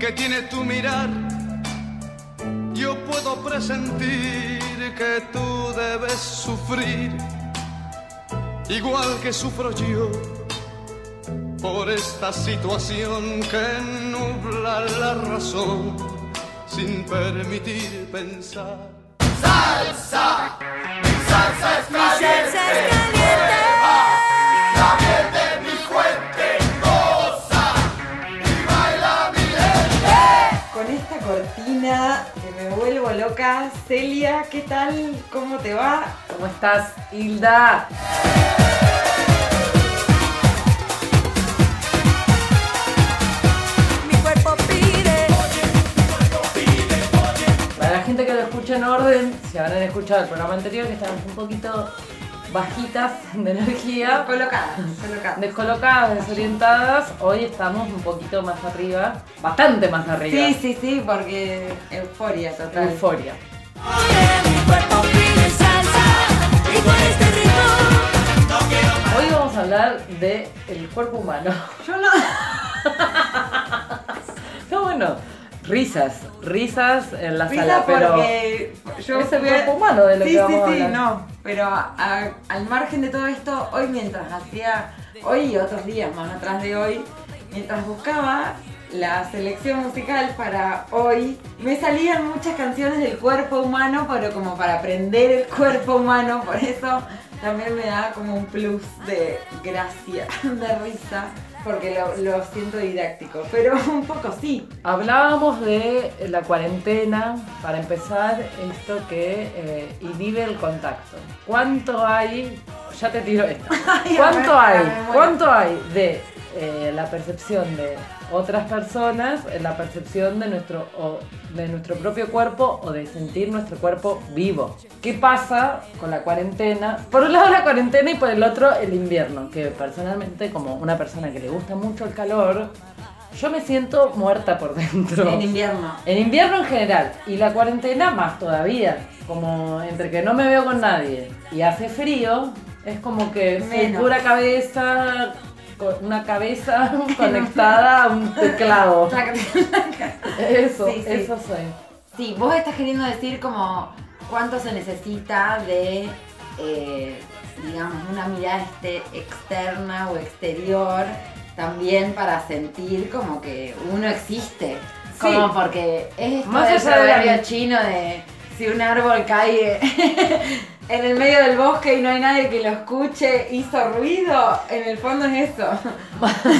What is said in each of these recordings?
que tiene tu mirar, yo puedo presentir que tú debes sufrir, igual que sufro yo, por esta situación que nubla la razón sin permitir pensar. Salsa, salsa es caliente. Que me vuelvo loca, Celia, ¿qué tal? ¿Cómo te va? ¿Cómo estás, Hilda? Mi cuerpo pide. Para la gente que lo escucha en orden, si habrán escuchado el programa anterior, que estábamos un poquito bajitas de energía, Colocada, colocada. descolocadas, desorientadas, hoy estamos un poquito más arriba, bastante más arriba. Sí, sí, sí, porque euforia total. Euforia. Hoy vamos a hablar de el cuerpo humano. Yo no. No, bueno, risas, risas en la Risa sala, pero porque yo es el cuerpo humano de lo sí, que vamos sí, sí, no. Pero a- a- al margen de todo esto, hoy mientras hacía, hoy y otros días más atrás de hoy, mientras buscaba la selección musical para hoy, me salían muchas canciones del cuerpo humano, pero como para aprender el cuerpo humano, por eso también me da como un plus de gracia, de risa, porque lo, lo siento didáctico, pero un poco sí. Hablábamos de la cuarentena, para empezar, esto que eh, inhibe el contacto. ¿Cuánto hay? Ya te tiro esto. ¿Cuánto hay? ¿Cuánto hay de eh, la percepción de otras personas en la percepción de nuestro, o de nuestro propio cuerpo o de sentir nuestro cuerpo vivo? ¿Qué pasa con la cuarentena? Por un lado la cuarentena y por el otro el invierno, que personalmente como una persona que le gusta mucho el calor, yo me siento muerta por dentro. En invierno. En invierno en general y la cuarentena más todavía. Como entre que no me veo con nadie y hace frío, es como que Menos. pura cabeza, una cabeza conectada a un teclado. Eso, Sí, sí. eso soy. Sí, vos estás queriendo decir como cuánto se necesita de, eh, digamos, una mirada este, externa o exterior también para sentir como que uno existe. Como Sí. porque es esto Más del allá de la- proverbio chino de si un árbol cae en el medio del bosque y no hay nadie que lo escuche, hizo ruido, en el fondo es eso.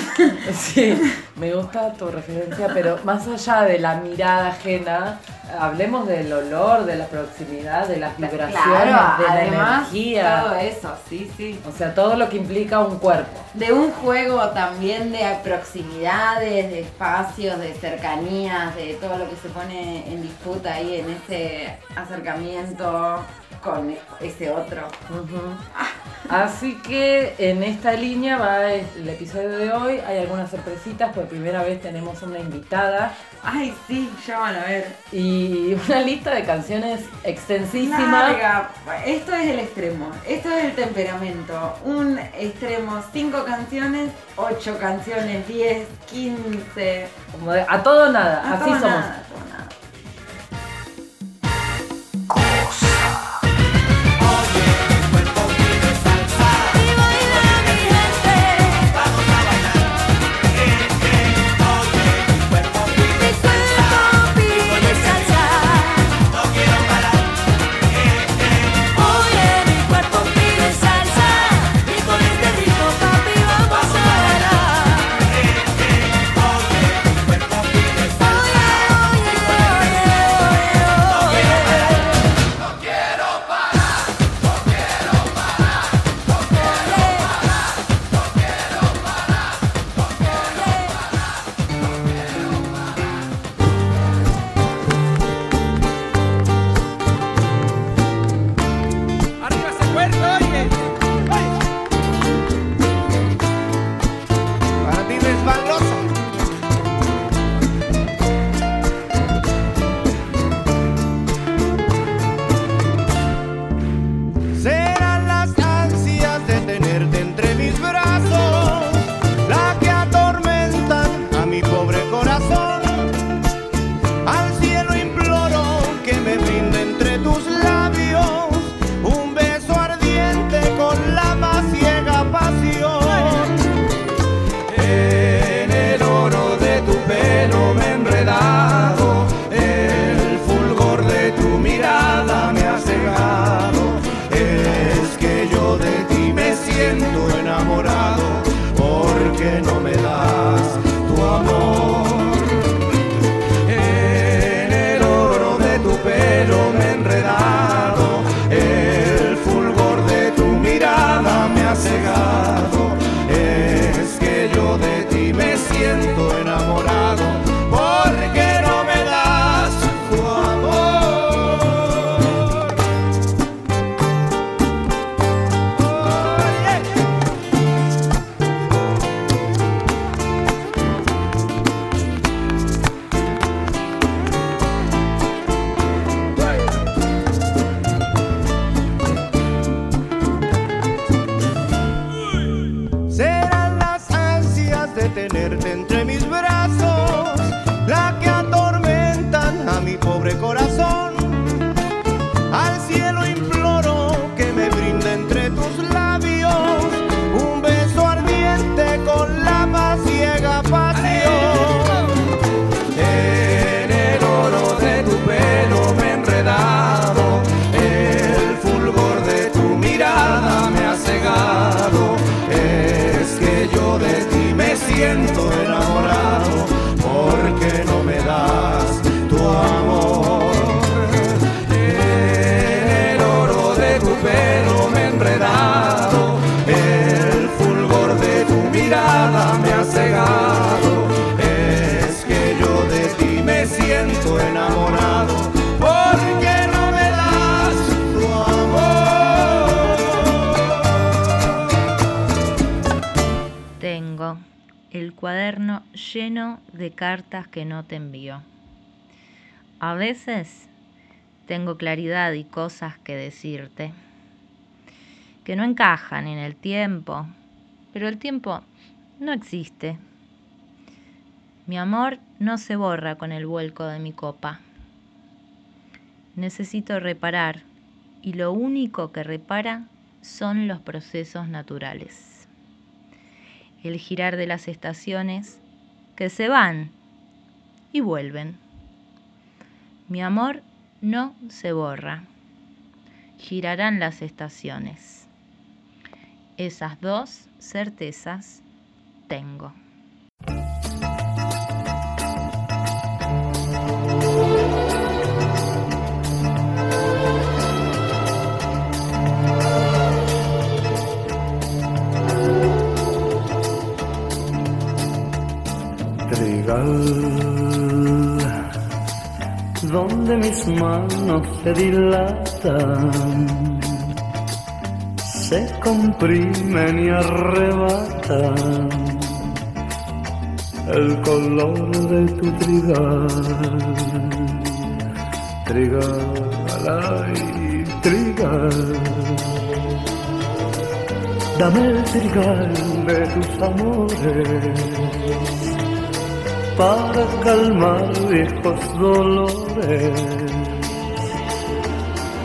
Sí, me gusta tu referencia, pero más allá de la mirada ajena, hablemos del olor, de la proximidad, de las vibraciones, Claro, de la energía. todo eso, sí, sí. O sea, todo lo que implica un cuerpo. De un juego también de proximidades, de espacios, de cercanías, de todo lo que se pone en disputa ahí en ese acercamiento con ese otro. Así que en esta línea va el episodio de hoy. Hay algunas sorpresitas, por primera vez tenemos una invitada Ay, sí, ya van a ver. Y una lista de canciones extensísima. Larga. Esto es el extremo. Esto es el temperamento. Un extremo, cinco canciones, ocho canciones, 10, 15. Como de, a todo nada, A así todo somos. nada, a todo nada. Veces tengo claridad y cosas que decirte que no encajan en el tiempo, pero el tiempo no existe. Mi amor no se borra con el vuelco de mi copa. Necesito reparar y lo único que repara son los procesos naturales. El girar de las estaciones que se van y vuelven. Mi amor no se borra. Girarán las estaciones. Esas dos certezas tengo. Donde mis manos se dilatan, se comprimen y arrebatan el color de tu trigal. Trigal, ay, trigal. Dame el trigal de tus amores para calmar viejos dolores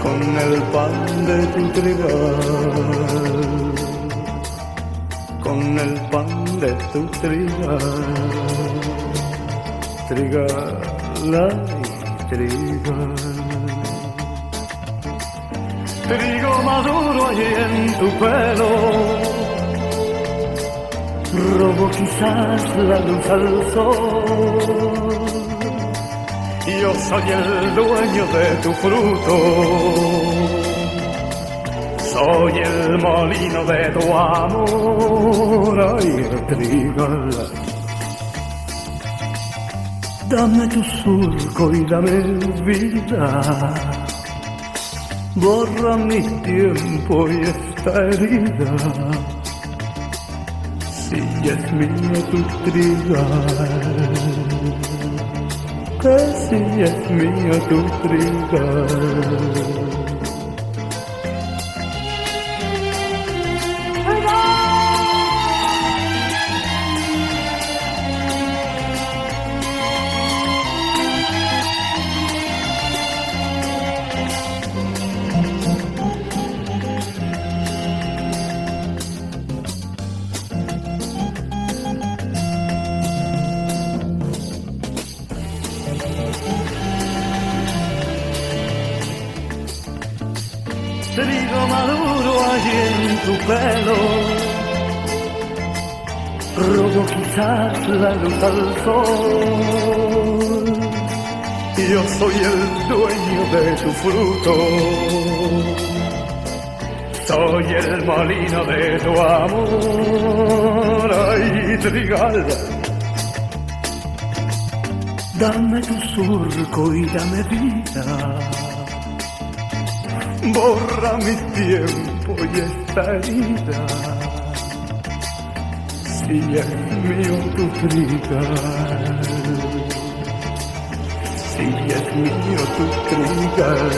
con el pan de tu trigal, con el pan de tu trigal, trigal, ay, trigal. Trigo maduro allí en tu pelo, robo quizás la luz al sol. Yo soy el dueño de tu fruto, soy el molino de tu amor, ay, trigal. Dame tu surco y dame vida, borra mi tiempo y esta herida. Si es mío tu trigal la luz al sol. Yo soy el dueño de tu fruto, soy el molino de tu amor, ay, trigal. Dame tu surco y dame vida borra mi tiempo y esta herida. Si tu trigal, si es mío tu trigal,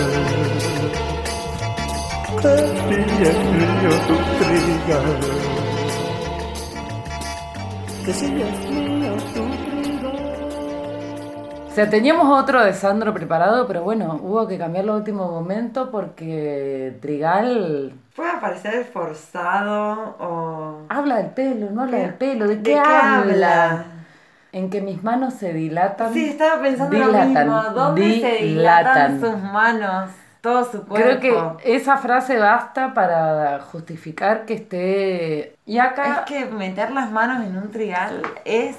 si es mío tu trigal, que si es mío tu sea, teníamos otro de Sandro preparado, pero bueno, hubo que cambiarlo a último momento porque Trigal Puede parecer forzado o... habla del pelo, no habla ¿Qué? del pelo. ¿De ¿De qué, qué habla? habla? En que mis manos se dilatan. Sí, estaba pensando lo Dilatan, mismo. ¿Dónde se dilatan sus manos? Todo su cuerpo. Creo que esa frase basta para justificar que esté... Y acá... Es que meter las manos en un trigal es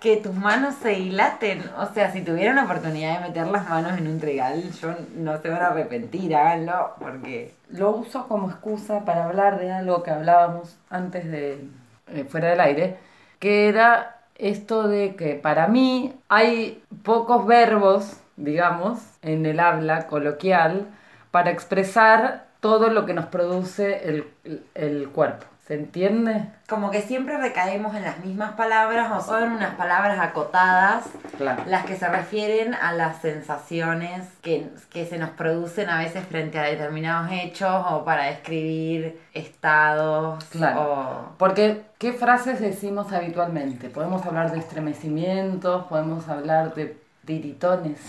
que tus manos se dilaten. O sea, si tuvieran la oportunidad de meter las manos en un trigal, yo no se van a arrepentir, háganlo, porque lo uso como excusa para hablar de algo que hablábamos antes de eh, fuera del aire, que era esto de que para mí hay pocos verbos, digamos, en el habla coloquial para expresar todo lo que nos produce el- el cuerpo. ¿Se entiende? como que siempre recaemos en las mismas palabras o son unas palabras acotadas Claro. las que se refieren a las sensaciones que, que se nos producen a veces frente a determinados hechos o para describir estados Claro. o... Porque, ¿qué frases decimos habitualmente? Podemos hablar de estremecimientos, podemos hablar de tiritones.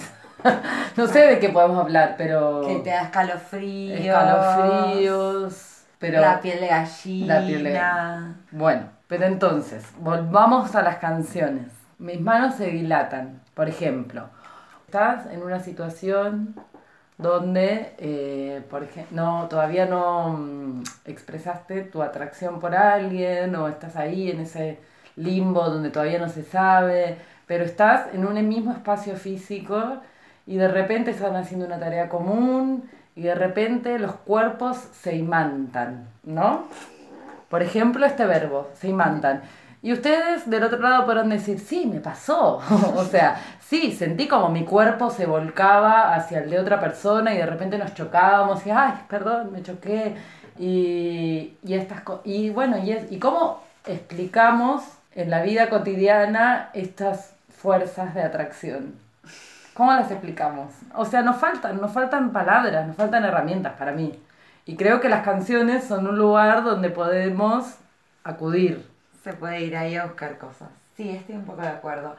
no sé de qué podemos hablar, pero... Que te da escalofríos. escalofríos, pero... la piel de gallina. La piel de- Bueno, pero entonces, volvamos a las canciones. Mis manos se dilatan, por ejemplo. Estás en una situación donde, eh, por ejemplo, no, todavía no mm, expresaste tu atracción por alguien o estás ahí en ese limbo donde todavía no se sabe, pero estás en un mismo espacio físico y de repente están haciendo una tarea común y de repente los cuerpos se imantan, ¿no? Por ejemplo, este verbo, se imantan. Y ustedes del otro lado podrán decir, sí, me pasó. o sea, sí, sentí como mi cuerpo se volcaba hacia el de otra persona y de repente nos chocábamos y, ay, perdón, me choqué. Y, y estas Y bueno, y, es, y cómo explicamos en la vida cotidiana estas fuerzas de atracción? ¿Cómo las explicamos? O sea, nos faltan, nos faltan palabras, nos faltan herramientas para mí. Y creo que las canciones son un lugar donde podemos acudir. Se puede ir ahí a buscar cosas. Sí, estoy un poco de acuerdo.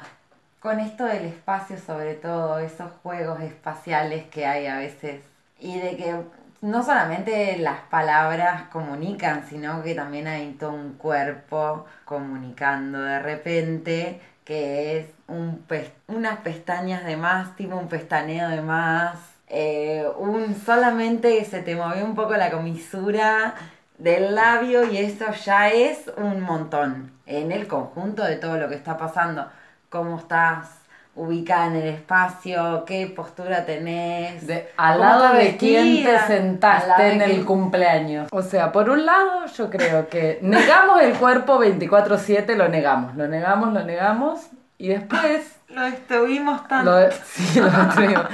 Con esto del espacio, sobre todo, esos juegos espaciales que hay a veces. Y de que no solamente las palabras comunican, sino que también hay todo un cuerpo comunicando de repente, que es un unas pestañas de más, tipo un pestaneo de más. eh, un solamente se te movió un poco la comisura del labio y eso ya es un montón en el conjunto de todo lo que está pasando. Cómo estás ubicada en el espacio, qué postura tenés, De- al lado de quién te sentaste en el quién- cumpleaños. O sea, por un lado, yo creo que negamos el cuerpo 24-7, lo negamos, lo negamos, lo negamos, y después Lo estuvimos tanto. Lo, sí, lo destruimos.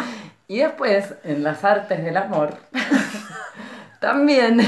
Y después, en las artes del amor, también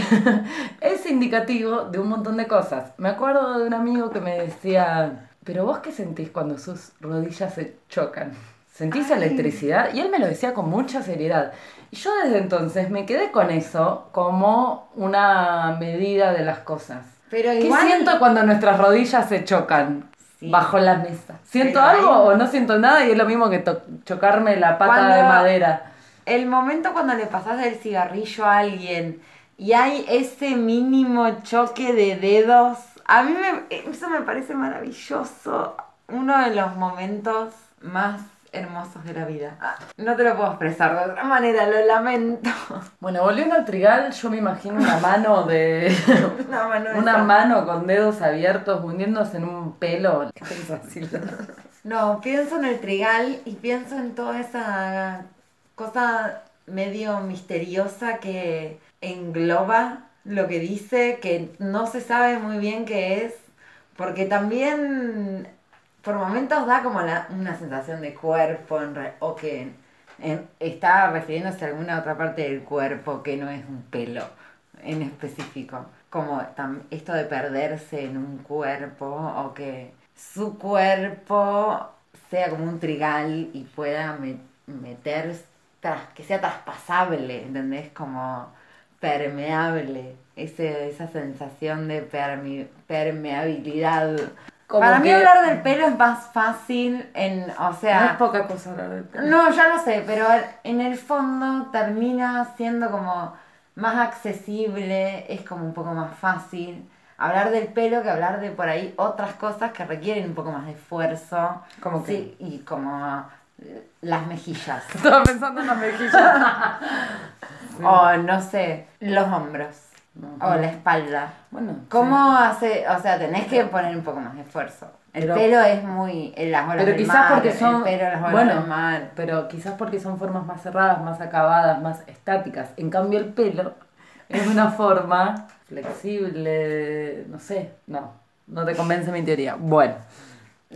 es indicativo de un montón de cosas. Me acuerdo de un amigo que me decía, pero vos qué sentís cuando sus rodillas se chocan? ¿Sentís electricidad? Y él me lo decía con mucha seriedad. Y yo desde entonces me quedé con eso como una medida de las cosas. Pero ¿Qué siento cuando nuestras rodillas se chocan? Sí. Bajo la mesa. ¿Siento Pero algo ahí- o no siento nada? Y es lo mismo que chocarme la pata Cuando- de madera. el momento cuando le pasas el cigarrillo a alguien y hay ese mínimo choque de dedos, a mí me- eso me parece maravilloso. Uno de los momentos más hermosos de la vida. Ah, No te lo puedo expresar de otra manera, lo lamento. Bueno, volviendo al trigal, yo me imagino una mano de. Una mano de una mano con dedos abiertos hundiéndose en un pelo. Qué. No, pienso en el trigal y pienso en toda esa cosa medio misteriosa que engloba lo que dice, que no se sabe muy bien qué es, porque también por momentos da como la- una sensación de cuerpo o que está refiriéndose a alguna otra parte del cuerpo que no es un pelo en específico. Como tam- esto de perderse en un cuerpo o que su cuerpo sea como un trigal y pueda me- meter, que sea traspasable, ¿entendés? Como permeable. Ese, esa sensación de permi- permeabilidad. Como Para mí que- hablar del pelo es más fácil en, o sea... no es poca cosa hablar del pelo. No, ya lo sé, pero en el fondo termina siendo como más accesible, es como un poco más fácil hablar del pelo que hablar de por ahí otras cosas que requieren un poco más de esfuerzo. ¿Cómo qué? Sí, y como las mejillas. Estaba pensando en las mejillas. O no sé, los hombros. O la espalda. Bueno, ¿Cómo hace? O sea, tenés que poner un poco más de esfuerzo. El Pero- pelo es muy. Las olas Pero del quizás mar, porque son. Pelo, las olas bueno, del mar. pero quizás porque son formas más cerradas, más acabadas, más estáticas. En cambio, el pelo es una forma flexible. No sé, no. No te convence mi teoría. Bueno.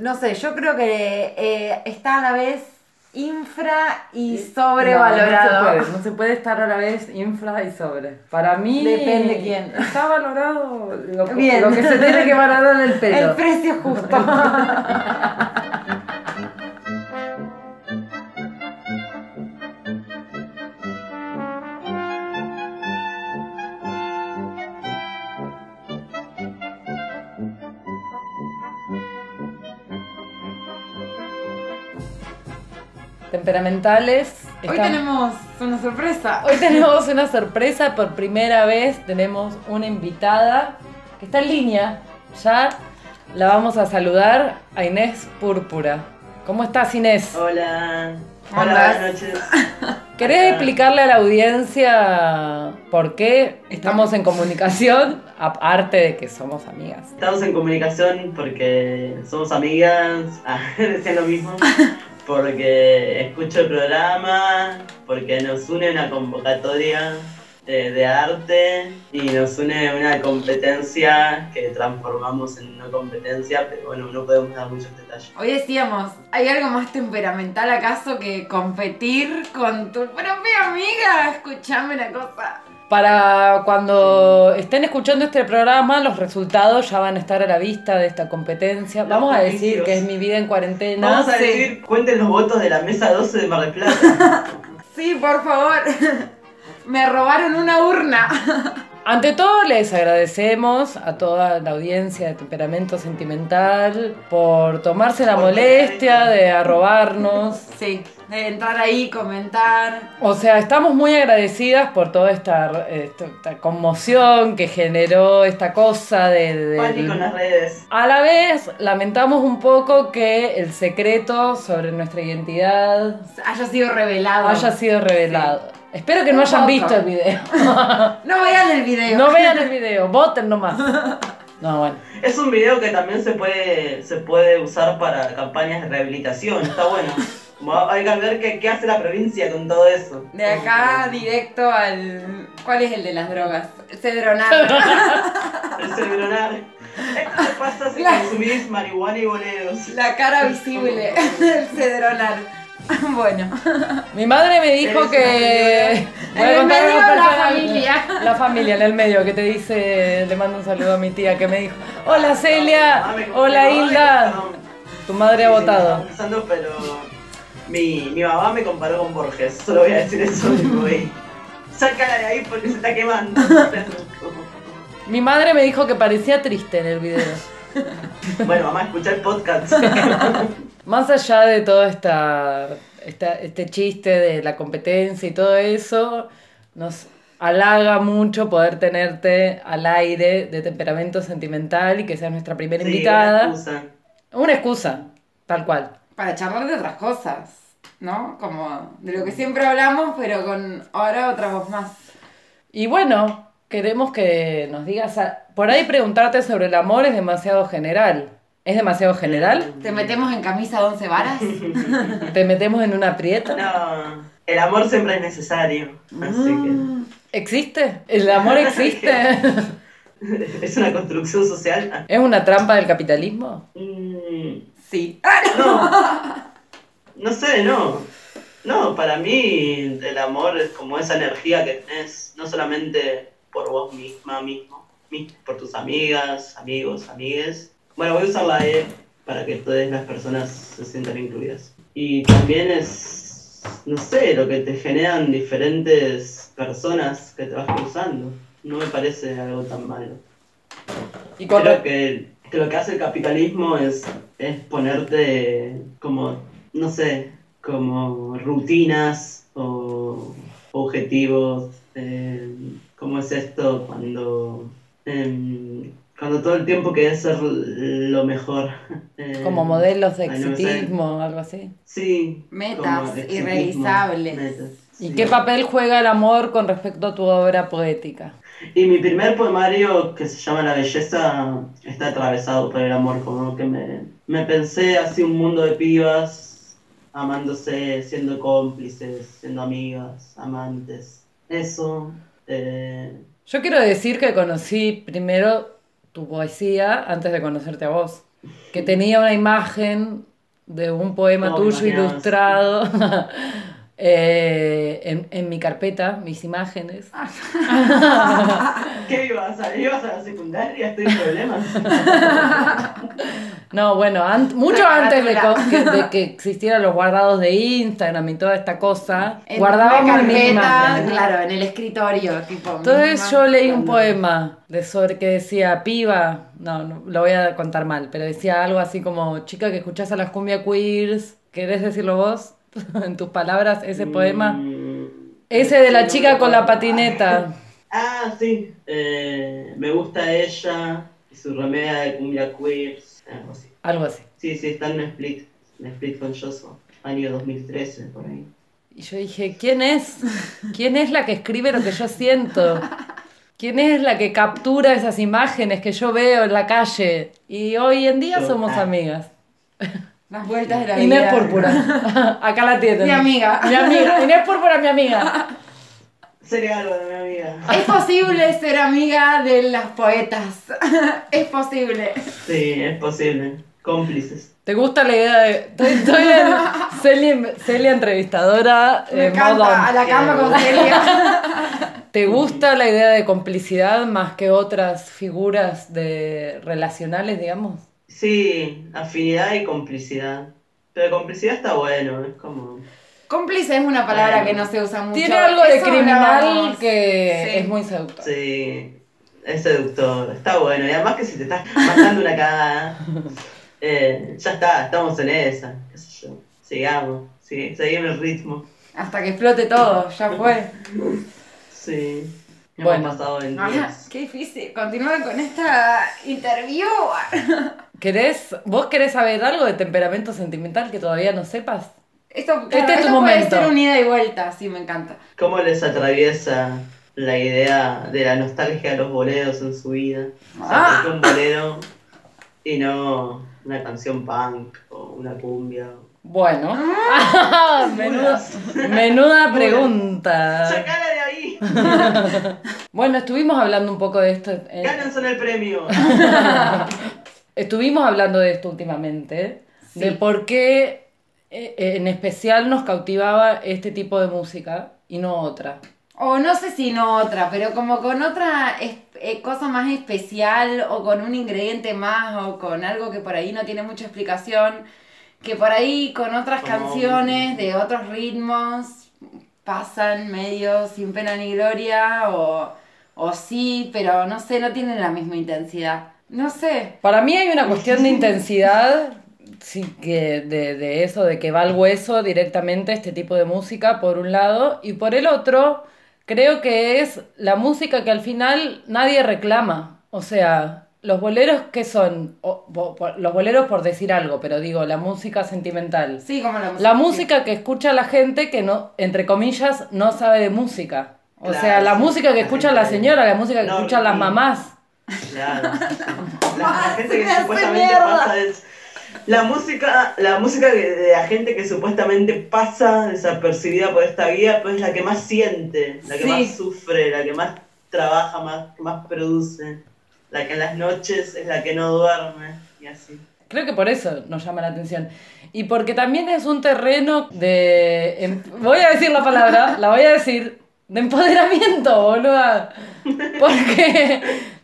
No sé, yo creo que eh, está a la vez infra y No, sobrevalorado. No, se puede, no se puede estar a la vez infra y sobre. Para mí. Depende quién. Está valorado lo, Bien. lo que se tiene que valorar en el pelo. El precio justo. Temperamentales. Hoy tenemos una sorpresa. Hoy tenemos una sorpresa, por primera vez tenemos una invitada que está en línea. Ya la vamos a saludar a Inés Púrpura. ¿Cómo estás Inés? Hola. ¿Cómo Hola, buenas noches. ¿Querés explicarle a la audiencia por qué estamos en comunicación, aparte de que somos amigas? Estamos en comunicación porque somos amigas, decían lo mismo, porque escucho el programa, porque nos une una convocatoria de, arte y nos une una competencia que transformamos en una competencia, pero bueno, no podemos dar muchos detalles. Hoy decíamos, ¿hay algo más temperamental acaso que competir con tu propia amiga? Escuchame una cosa. Para cuando estén escuchando este programa, los resultados ya van a estar a la vista de esta competencia. Los Vamos a decir que es mi vida en cuarentena. Vamos a sí. decir, cuenten los votos de la mesa 12 de Mar del Plata. Sí, por favor. Me robaron una urna. Ante todo, les agradecemos a toda la audiencia de Temperamento Sentimental por tomarse la Por molestia de arrobarnos. Sí, de entrar ahí, comentar. O sea, estamos muy agradecidas por toda esta, esta- esta conmoción que generó esta cosa de... de- Pánico en las redes. A la vez, lamentamos un poco que el secreto sobre nuestra identidad Haya sido revelado. haya sido revelado. Espero que no Un hayan poco. visto el video. No vean el video. no vean el video, voten nomás. No, bueno. Es un video que también se puede, se puede usar para campañas de rehabilitación. Está bueno. Hay que ver qué, qué hace la provincia con todo eso. De acá directo al. ¿Cuál es el de las drogas? Cedronar. El cerebronar. Esto te pasa si La- consumís marihuana y boleros. La cara visible del cedronar. Bueno. Mi madre me dijo Eres que. En el contar medio, algo la familia. La familia en el medio que te dice. Le mando un saludo a mi tía que me dijo: Hola Celia, Ah, me- hola Hilda. Tu madre ha votado. estaba pensando, pero mi, mi mamá me comparó con Borges. Solo voy a decir eso, tipo, y Sácala de ahí porque se está quemando. Mi madre me dijo que parecía triste en el video. bueno, mamá, escucha el podcast. Más allá de todo esta, esta- este chiste de la competencia y todo eso, nos halaga mucho poder tenerte al aire de temperamento sentimental y que seas nuestra primera Sí, invitada. una excusa. Una excusa, tal cual. Para charlar de otras cosas, ¿no? Como de lo que siempre hablamos, pero con ahora otra voz más. Y bueno, queremos que nos digas, a- por ahí preguntarte sobre el amor es demasiado general. ¿Es demasiado general? ¿Te metemos en camisa de once varas? ¿Te metemos en una prieta? No, el amor siempre es necesario. Así ¿Existe? ¿El amor existe? que es una construcción social. ¿Es una trampa del capitalismo? Mm, Sí. No, no sé, no. No, para mí el amor es como esa energía que tenés, no solamente por vos misma, mismo, mi- por tus amigas, amigos, amigues. Bueno, voy a usar la E para que todas las personas se sientan incluidas. Y también es, no sé, lo que te generan diferentes personas que te vas cruzando. No me parece algo tan malo. Y con Creo re- que, que lo que hace el capitalismo es, es ponerte como, no sé, como rutinas o objetivos. eh, ¿Cómo es esto cuando, em, cuando todo el tiempo querés ser lo mejor? Eh, como modelos de ay, no exitismo, algo así. Sí. Metas exitismo, irrealizables. metas, ¿Y sí. qué papel juega el amor con respecto a tu obra poética? Y mi primer poemario, que se llama La Belleza, está atravesado por el amor, como que me, me pensé así un mundo de pibas, amándose, siendo cómplices, siendo amigas, amantes. Eso. eh, Yo quiero decir que conocí primero tu poesía antes de conocerte a vos. Que tenía una imagen de un poema No, tuyo imaginabas. ilustrado eh, en, en mi carpeta, mis imágenes. ¿Qué ibas a, ibas a la secundaria? Estoy en problemas. No, bueno, an- mucho antes de, que, de que existieran los guardados de Instagram y toda esta cosa, En guardábamos una mis carpeta, imágenes. claro, en el escritorio, tipo. Entonces yo leí un poema de sobre que decía piba, no, no, lo voy a contar mal, pero decía algo así como chica que escuchás a las cumbia queers, ¿querés decirlo vos? en tus palabras, ese poema. Mm, Ese de la chica con la patineta. Ah, sí. Eh, me gusta ella y su remedia de cumbia queers. Algo así. Algo así. Sí, sí, está en Split. En Split con Joshua. Año 2013, por ahí. Y yo dije, ¿quién es? ¿Quién es la que escribe lo que yo siento? ¿Quién es la que captura esas imágenes que yo veo en la calle? Y hoy en día Yo. somos Ah. amigas. Las vueltas de la Inés vida. Púrpura. Acá la tienen. Mi amiga. Mi amiga. Inés Púrpura, mi amiga. Sería algo de mi amiga. Es posible ser amiga de las poetas. es posible. Sí, es posible. Cómplices. ¿Te gusta la idea de.? Estoy, estoy en Celia, Celia entrevistadora. Me eh, encanta. A la cama con Celia. ¿Te gusta la idea de complicidad más que otras figuras de relacionales, digamos? Sí, afinidad y complicidad. Pero complicidad está bueno, es como... Cómplice es una palabra Bueno. que no se usa mucho. Tiene algo de criminal que Sí. es muy seductor. Sí, es seductor, está bueno. Y además que si te estás mandando una cagada, eh, ya está, estamos en esa, qué sé yo. Sigamos, sí, seguimos el ritmo. Hasta que explote todo, ya fue. Sí. Hemos Bueno. pasado en Ajá, qué difícil. Continúa con esta interview. ¿Querés, ¿Vos querés saber algo de temperamento sentimental que todavía no sepas? Esto, Este es tu esto momento. puede ser un ida y vuelta, sí, me encanta. ¿Cómo les atraviesa la idea de la nostalgia de los boleros en su vida? O sea, Ah. ¿por qué un bolero y no una canción punk o una cumbia? Bueno, menuda, menuda pregunta. ¡Sacala de ahí! Bueno, estuvimos hablando un poco de esto. eh, ¡Gánense el premio! Estuvimos hablando de esto últimamente, de por qué eh, en especial nos cautivaba este tipo de música y no otra. O no sé si no otra, pero como con otra eh, cosa más especial o con un ingrediente más o con algo que por ahí no tiene mucha explicación, que por ahí con otras Como- canciones de otros ritmos pasan medio sin pena ni gloria o, o sí, pero no sé, no tienen la misma intensidad. No sé. Para mí hay una cuestión de intensidad, sí, que de, de eso, de que va al hueso directamente este tipo de música, por un lado, y por el otro, creo que es la música que al final nadie reclama. O sea, los boleros que son, O- bo- bo- los boleros por decir algo, pero digo, la música sentimental. Sí, como la música. La música que escucha la gente que no, entre comillas, no sabe de música. O Claro, sea, la sí. música que La escucha la señora, la música que No, escuchan las y- mamás. Claro. La, la gente se que supuestamente pasa es. La música, la música de la gente que supuestamente pasa desapercibida por esta guía, pues es la que más siente, la que Sí. más sufre, la que más trabaja, más, que más produce, la que en las noches es la que no duerme, y así. Creo que por eso nos llama la atención. Y porque también es un terreno de... em- Voy a decir la palabra, la voy a decir, de empoderamiento, boluda. Porque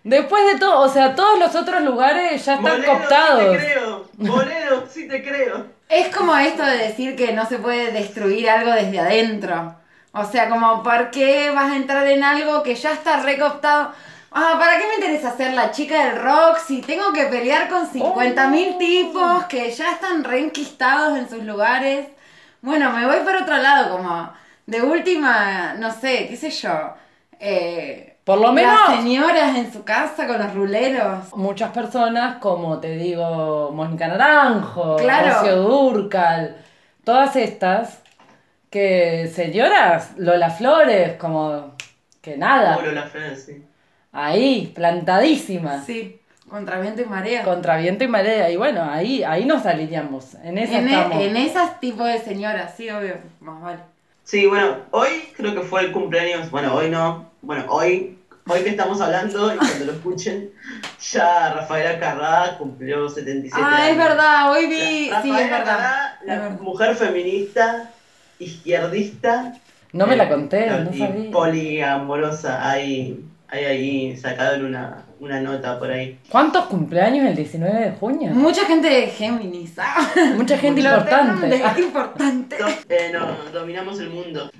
después de todo, o sea, todos los otros lugares ya están Bolero, cooptados. sí te creo, bolero, sí te creo. Es como esto de decir que no se puede destruir algo desde adentro. O sea, como, ¿por qué vas a entrar en algo que ya está recoptado? Ah, ¿para qué me interesa ser la chica del rock si tengo que pelear con 50.000 tipos que ya están reenquistados en sus lugares? Bueno, me voy por otro lado, como de última, no sé, qué sé yo. eh, Por lo menos- Las señoras en su casa con los ruleros. Muchas personas, como te digo, Mónica Naranjo, Claro. Rocío Durcal, todas estas, que señoras, Lola Flores, como que nada, Puro la frase, sí. ahí, plantadísimas. Sí, contra viento y marea. Contra viento y marea. Y bueno, ahí, ahí nos alineamos. En esa En, estamos. e- en esas tipos de señoras, sí, obvio, más vale. Sí, bueno, hoy creo que fue el cumpleaños, bueno, hoy no, bueno, hoy, hoy que estamos hablando y cuando lo escuchen, ya Rafaela Carrá cumplió 77 Ah, años. es verdad, hoy vi, La- sí, Rafaela es verdad. Carrá, Es la verdad. mujer feminista, izquierdista. No me la eh, conté, no y sabía. poliamorosa, hay, hay ahí sacado en una, una nota por ahí. ¿Cuántos cumpleaños el 19 de junio? Mucha gente de Géminis. ah. Mucha gente importante. importante. Eh, no, dominamos el mundo.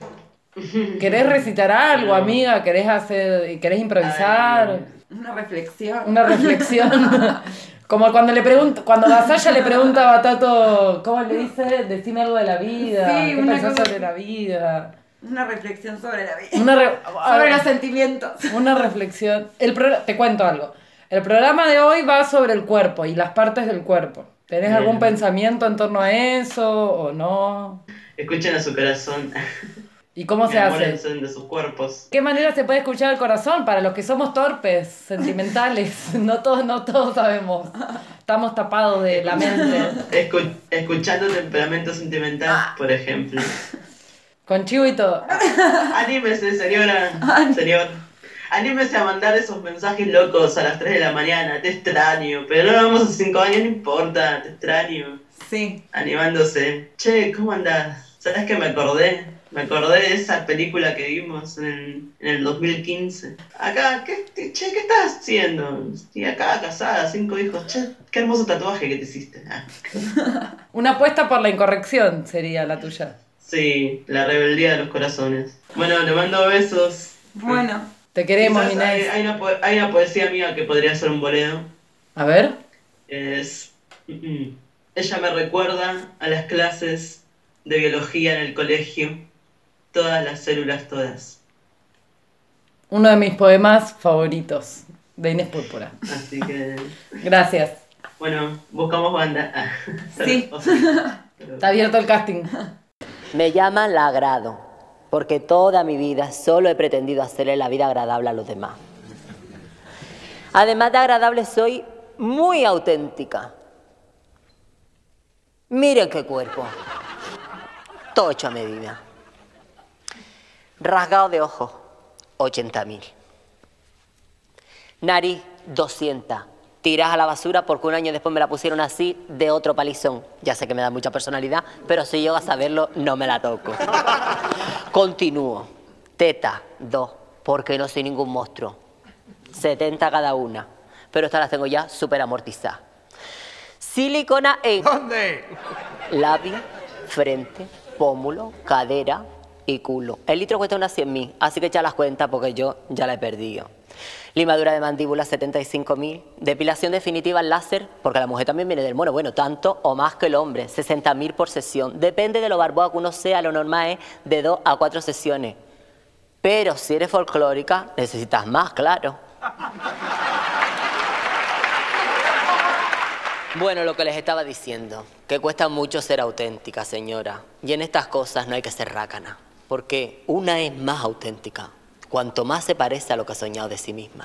¿Querés recitar algo, amiga? ¿Querés hacer, querés improvisar? Ay, Una reflexión. Una reflexión. Como cuando le pregunto, cuando Gasalla le pregunta a Batato, ¿cómo le dice? Decime algo de la vida. Sí, ¿Qué pensás cosa sobre la vida? Una reflexión sobre la vida. Una, re- Sobre los sentimientos. una reflexión. El pro- Te cuento algo. El programa de hoy va sobre el cuerpo y las partes del cuerpo. ¿Tenés Bien. algún pensamiento en torno a eso o no? Escuchen a su corazón. ¿Y cómo se hace? Enamórense de sus cuerpos. ¿Qué manera se puede escuchar el corazón para los que somos torpes, sentimentales? No todos, no todos sabemos. Estamos tapados de la mente. Escu- escuchando temperamento sentimental, Ah. por ejemplo. Con chivo y todo. Anímese, señora, señor. Anímese a mandar esos mensajes locos a las 3 de la mañana. Te extraño. Pero no vamos a 5 años, no importa. Te extraño. Sí. Animándose. Che, ¿cómo andás? ¿Sabes qué me acordé? Me acordé de esa película que vimos en, en el 2015. Acá, ¿qué, che, ¿qué estás haciendo? Estoy acá casada, cinco hijos. Che, qué hermoso tatuaje que te hiciste. Ah, Una apuesta por la incorrección sería la tuya. sí, la rebeldía de los corazones. Bueno, le mando besos. Bueno, Te queremos, Quizás Inés. hay una, hay una poesía mía que podría ser un bolero. A ver. Es. Ella me recuerda a las clases de biología en el colegio. Todas las células, todas. Uno de mis poemas favoritos de Inés Púrpura. Así que. Gracias. Bueno, buscamos banda. Ah, Sí. o sea, pero- Está abierto el casting. Me llaman la agrado, porque toda mi vida solo he pretendido hacerle la vida agradable a los demás. Además de agradable, soy muy auténtica. Miren qué cuerpo. Todo hecho a medida. Rasgado de ojos, 80 mil. Nariz, 200. Tiras a la basura porque un año después me la pusieron así de otro palizón. Ya sé que me da mucha personalidad, pero si yo a saberlo no me la toco. Continúo. Teta, 2, porque no soy ningún monstruo. 70 cada una, pero estas las tengo ya súper amortizadas. Silicona en ¿Dónde? labio, frente, pómulo, cadera y culo. El litro cuesta unas 100 mil, así que echa las cuentas porque yo ya la he perdido. Limadura de mandíbula 75 mil. Depilación definitiva láser, porque la mujer también viene del mono. Bueno, tanto o más que el hombre, 60 mil por sesión. Depende de lo barboa que uno sea, lo normal es de 2 a 4 sesiones. Pero si eres folclórica, necesitas más, claro. Bueno, lo que les estaba diciendo, que cuesta mucho ser auténtica, señora. Y en estas cosas no hay que ser rácana, porque una es más auténtica, cuanto más se parece a lo que ha soñado de sí misma.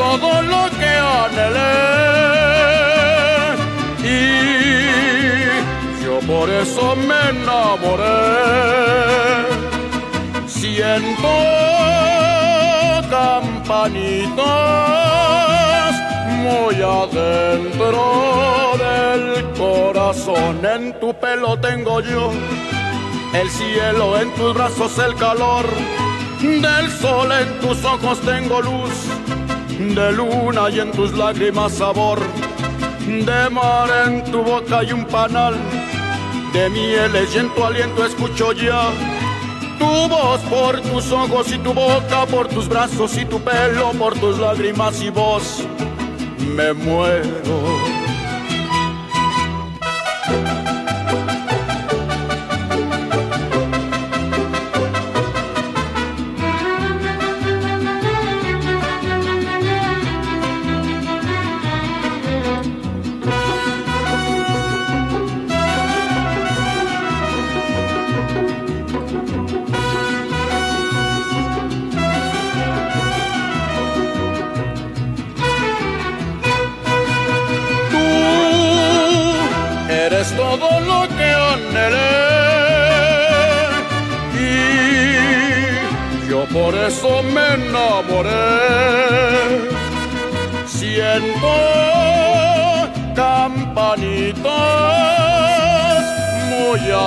Todo lo que anhelé y yo por eso me enamoré. Siento campanitas muy adentro del corazón. En tu pelo tengo yo el cielo, en tus brazos el calor del sol, en tus ojos tengo luz de luna y en tus lágrimas sabor de mar, en tu boca hay un panal de mieles y en tu aliento escucho ya tu voz por tus ojos y tu boca, por tus brazos y tu pelo, por tus lágrimas y voz. Me muero.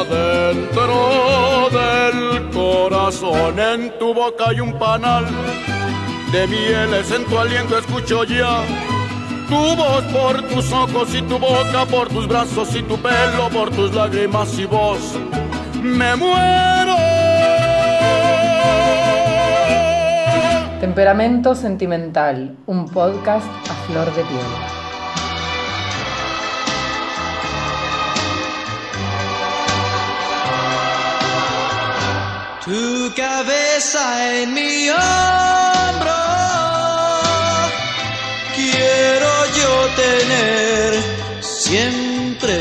adentro del corazón, en tu boca hay un panal de mieles, en tu aliento escucho ya tu voz por tus ojos y tu boca, por tus brazos y tu pelo, por tus lágrimas y voz. Me muero. Temperamento Sentimental, un podcast a flor de piel. Cabeza en mi hombro, quiero yo tener siempre.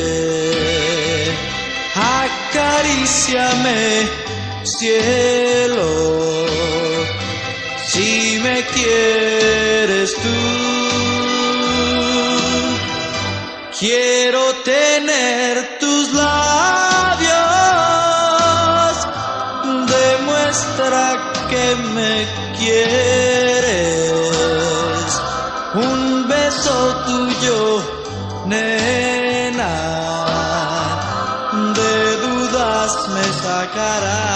Acaríciame, cielo, caralho.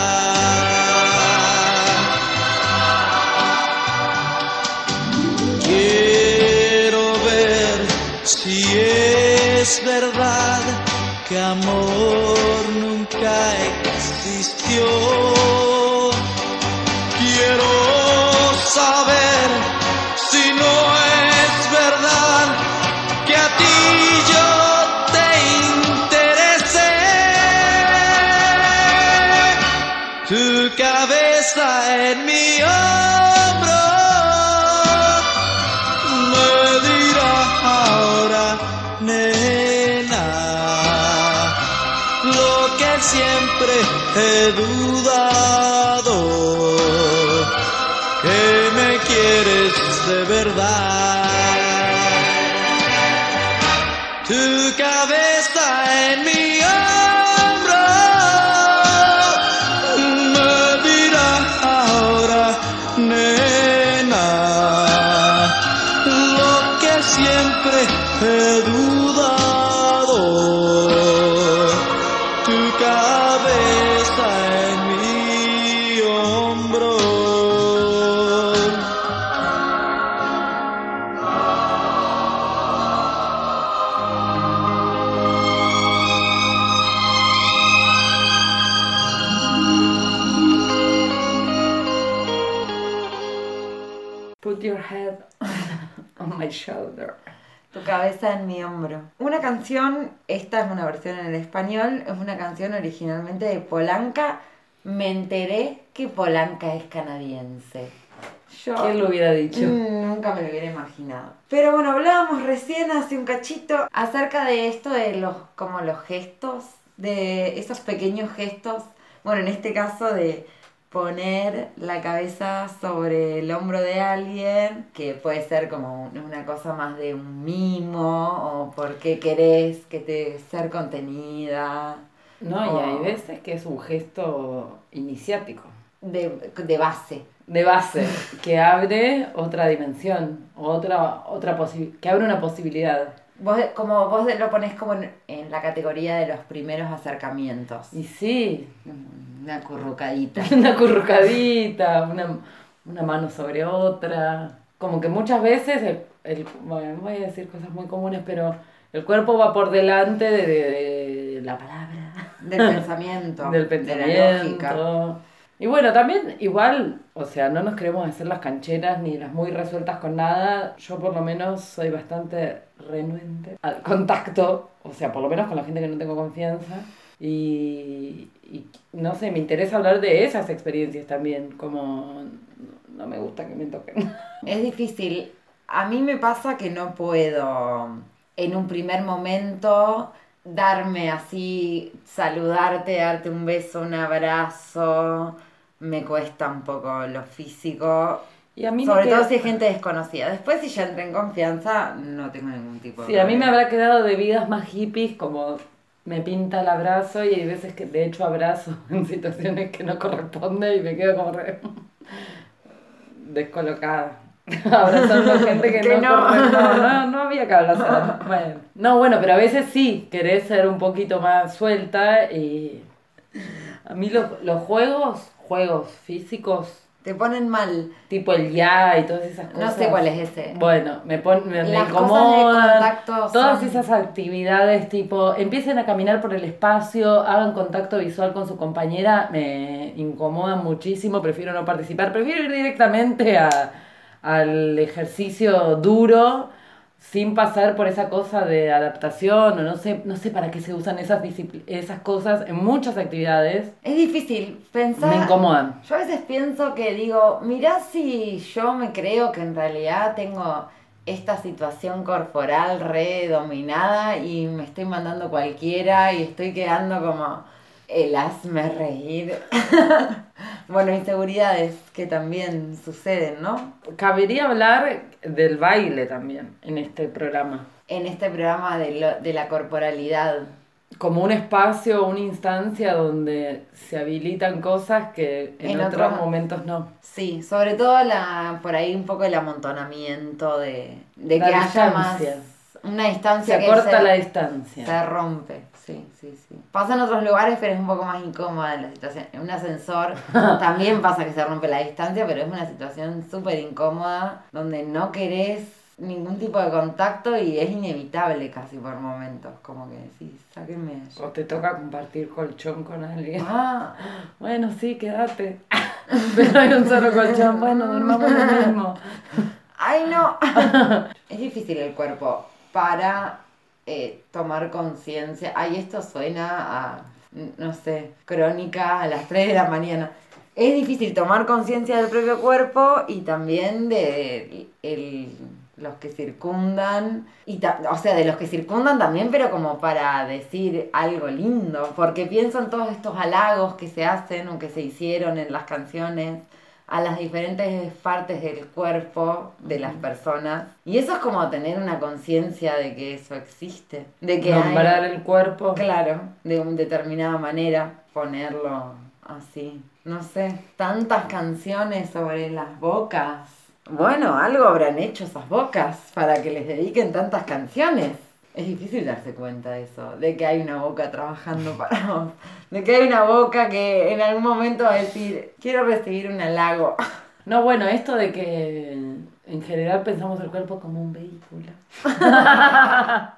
He dudado, que me quieres de verdad. Canción, esta es una versión en el español, es una canción originalmente de Polanca. Me enteré que Polanca es canadiense. Yo ¿Quién lo hubiera dicho? mm, nunca me lo hubiera imaginado. Pero bueno, hablábamos recién hace un cachito acerca de esto de los, como los gestos, de esos pequeños gestos. Bueno, en este caso de poner la cabeza sobre el hombro de alguien, que puede ser como un- una cosa más de un mimo, o porque querés que te ser contenida, No, y hay veces que es un gesto iniciático, de, de base. de base, que abre otra dimensión, otra, otra que abre una posibilidad. Vos, como vos lo ponés como en, en la categoría de los primeros acercamientos. Y sí, Una currucadita. una currucadita, una, una mano sobre otra. Como que muchas veces, el, el- bueno, voy a decir cosas muy comunes, pero el cuerpo va por delante de, de- de la palabra. Del pensamiento. del De la lógica. pensamiento. Y bueno, también igual, o sea, no nos queremos hacer las cancheras ni las muy resueltas con nada. Yo por lo menos soy bastante renuente al contacto, o sea, por lo menos con la gente que no tengo confianza. Y, no sé, me interesa hablar de esas experiencias también, como no me gusta que me toquen. Es difícil. A mí me pasa que no puedo en un primer momento darme así, saludarte, darte un beso, un abrazo. Me cuesta un poco lo físico. Y a mí me Sobre queda- todo si es gente desconocida. Después si ya entré en confianza, no tengo ningún tipo de Sí, a mí me habrá quedado de vidas más hippies, como me pinta el abrazo y hay veces que de hecho abrazo en situaciones que no corresponde y me quedo como re... descolocada. Abrazando a gente que, Que no, no. No, no había que abrazar. Bueno. No, bueno, pero a veces sí, querés ser un poquito más suelta y a mí los, los juegos, juegos físicos, Te ponen mal. tipo el ya y todas esas No cosas. sé cuál es ese. Bueno, me, pon, me, incomodan. Todas son- esas actividades, tipo, empiecen a caminar por el espacio, hagan contacto visual con su compañera, me incomodan muchísimo, prefiero no participar, prefiero ir directamente a, al ejercicio duro sin pasar por esa cosa de adaptación o no sé, no sé para qué se usan esas, esas cosas en muchas actividades. Es difícil pensar. Me incomodan. Yo a veces pienso que digo, mirá si yo me creo que en realidad tengo esta situación corporal redominada y me estoy mandando cualquiera y estoy quedando como el hazme reír. bueno, inseguridades que también suceden, ¿no? Cabería hablar del baile también en este programa. En este programa de, lo- de la corporalidad. Como un espacio, una instancia donde se habilitan cosas que en, En otros otro- momentos no. Sí, sobre todo la, por ahí un poco el amontonamiento de, de La que haya más una distancia Se que acorta se- la distancia. Se rompe, sí, sí, sí. Pasa en otros lugares, pero es un poco más incómoda la situación. En un ascensor también pasa que se rompe la distancia, pero es una situación súper incómoda donde no querés ningún tipo de contacto y es inevitable casi por momentos. Como que sí, sáquenme de allí. O te toca compartir colchón con alguien. Ah, Bueno, sí, quédate. Pero hay un solo colchón, bueno, dormamos lo mismo. ¡Ay, no! es difícil el cuerpo para eh, tomar conciencia. Ay, esto suena a, no sé, crónica a las 3 de la mañana. Es difícil tomar conciencia del propio cuerpo y también de el- los que circundan, y o sea, de los que circundan también, pero como para decir algo lindo, porque pienso en todos estos halagos que se hacen o que se hicieron en las canciones a las diferentes partes del cuerpo de las personas. Y eso es como tener una conciencia de que eso existe, de que hay- Nombrar el cuerpo. Claro, de una determinada manera, ponerlo así. No sé, tantas canciones sobre las bocas. Bueno, algo habrán hecho esas bocas para que les dediquen tantas canciones. Es difícil darse cuenta de eso, de que hay una boca trabajando para vos, de que hay una boca que en algún momento va a decir, quiero recibir un halago. No, bueno, esto de que en general pensamos el cuerpo como un vehículo.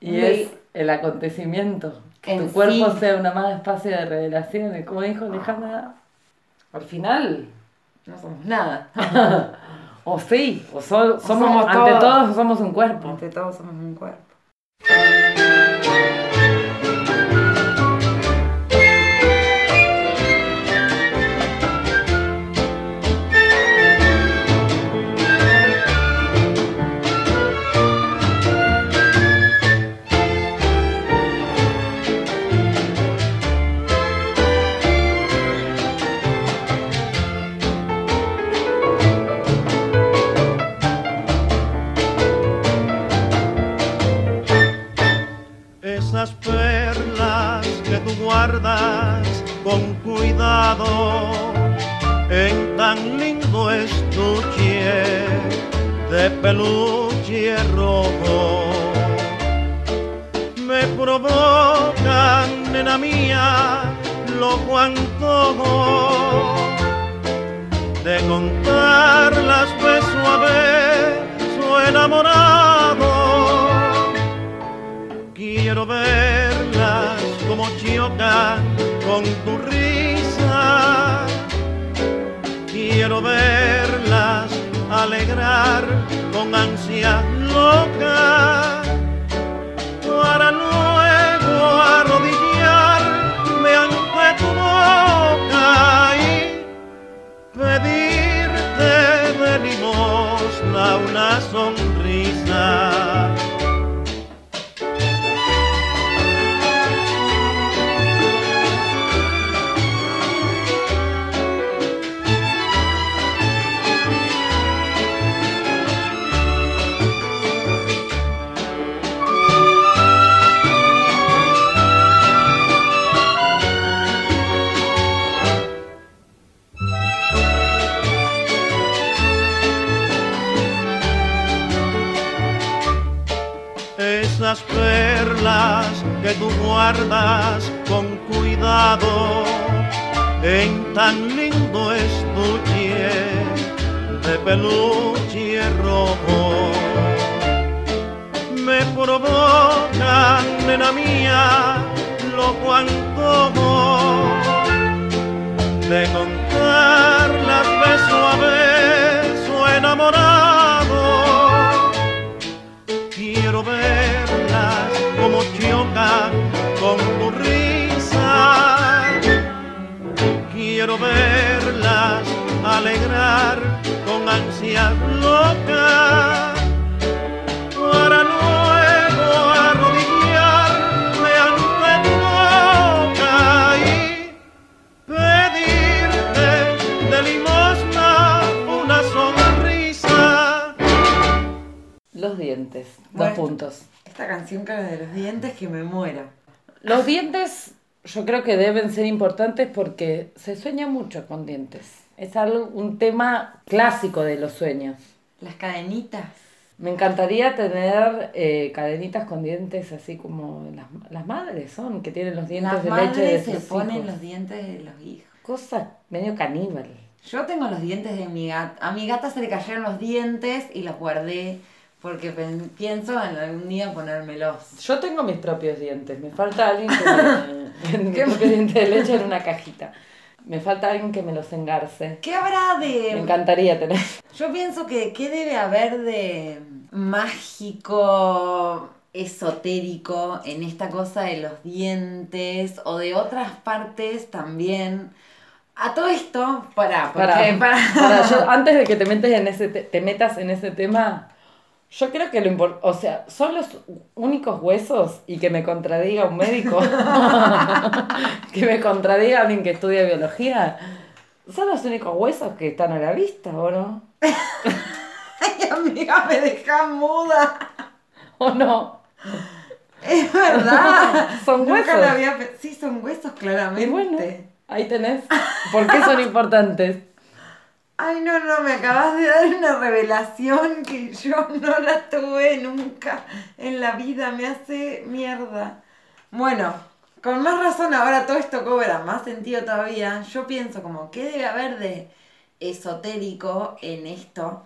y es el acontecimiento. Que En tu cuerpo sí. sea una más espacio de revelaciones. Como dijo Alejandra, al final. No somos nada. O sí, o so- somos, somos ante todo. todo somos un cuerpo. Ante todo somos un cuerpo. En tan lindo estuche de peluche rojo me provocan, nena mía, loco antojo de contarlas beso a beso enamorado. Quiero verlas como chocan con tu risa. Quiero verlas alegrar con ansia loca. Para luego arrodillarme ante tu boca y pedirte de limosna una sonrisa. que tú guardas con cuidado en tan lindo estuche de peluche rojo. Me provoca, nena mía, lo cuanto de contarla beso a beso enamorado. Quiero ver como choca con tu risa. Quiero verlas alegrar con ansias locas para luego arrodillarme ante tu y pedirte de limosna una sonrisa. Los dientes, dos puntos. Esta canción que habla de los dientes que me muero. Los dientes yo creo que deben ser importantes porque se sueña mucho con dientes. Es algo, un tema clásico de los sueños. Las cadenitas. Me encantaría tener eh, cadenitas con dientes así como las, las madres son, que tienen los dientes Las de leche de madres se sus ponen hijos. los dientes de los hijos. Cosa medio caníbal. Yo tengo los dientes de mi gata. A mi gata se le cayeron los dientes y los guardé porque pienso en algún día ponérmelos. Yo tengo mis propios dientes, me falta alguien que me... mis propios dientes de leche en una cajita. Me falta alguien que me los engarce. ¿Qué habrá Me de...? encantaría tener. Yo pienso que ¿qué debe haber de mágico, esotérico en esta cosa de los dientes o de otras partes también? A todo esto, para, Para, para, para, yo, antes de que te metes en ese te, te metas en ese tema, yo creo que lo importante, o sea, son los únicos huesos y que me contradiga un médico, que me contradiga alguien que estudia biología, son los únicos huesos que están a la vista, ¿o no? Ay, amiga, me deja muda. ¿O no? Es verdad. Son Nunca huesos. había Sí, son huesos, claramente. Y bueno, ahí tenés. ¿Por qué son importantes? Ay, no, no, me acabas de dar una revelación que yo no la tuve nunca en la vida. Me hace mierda. Bueno, con más razón ahora todo esto cobra más sentido todavía. Yo pienso como, ¿qué debe haber de esotérico en esto?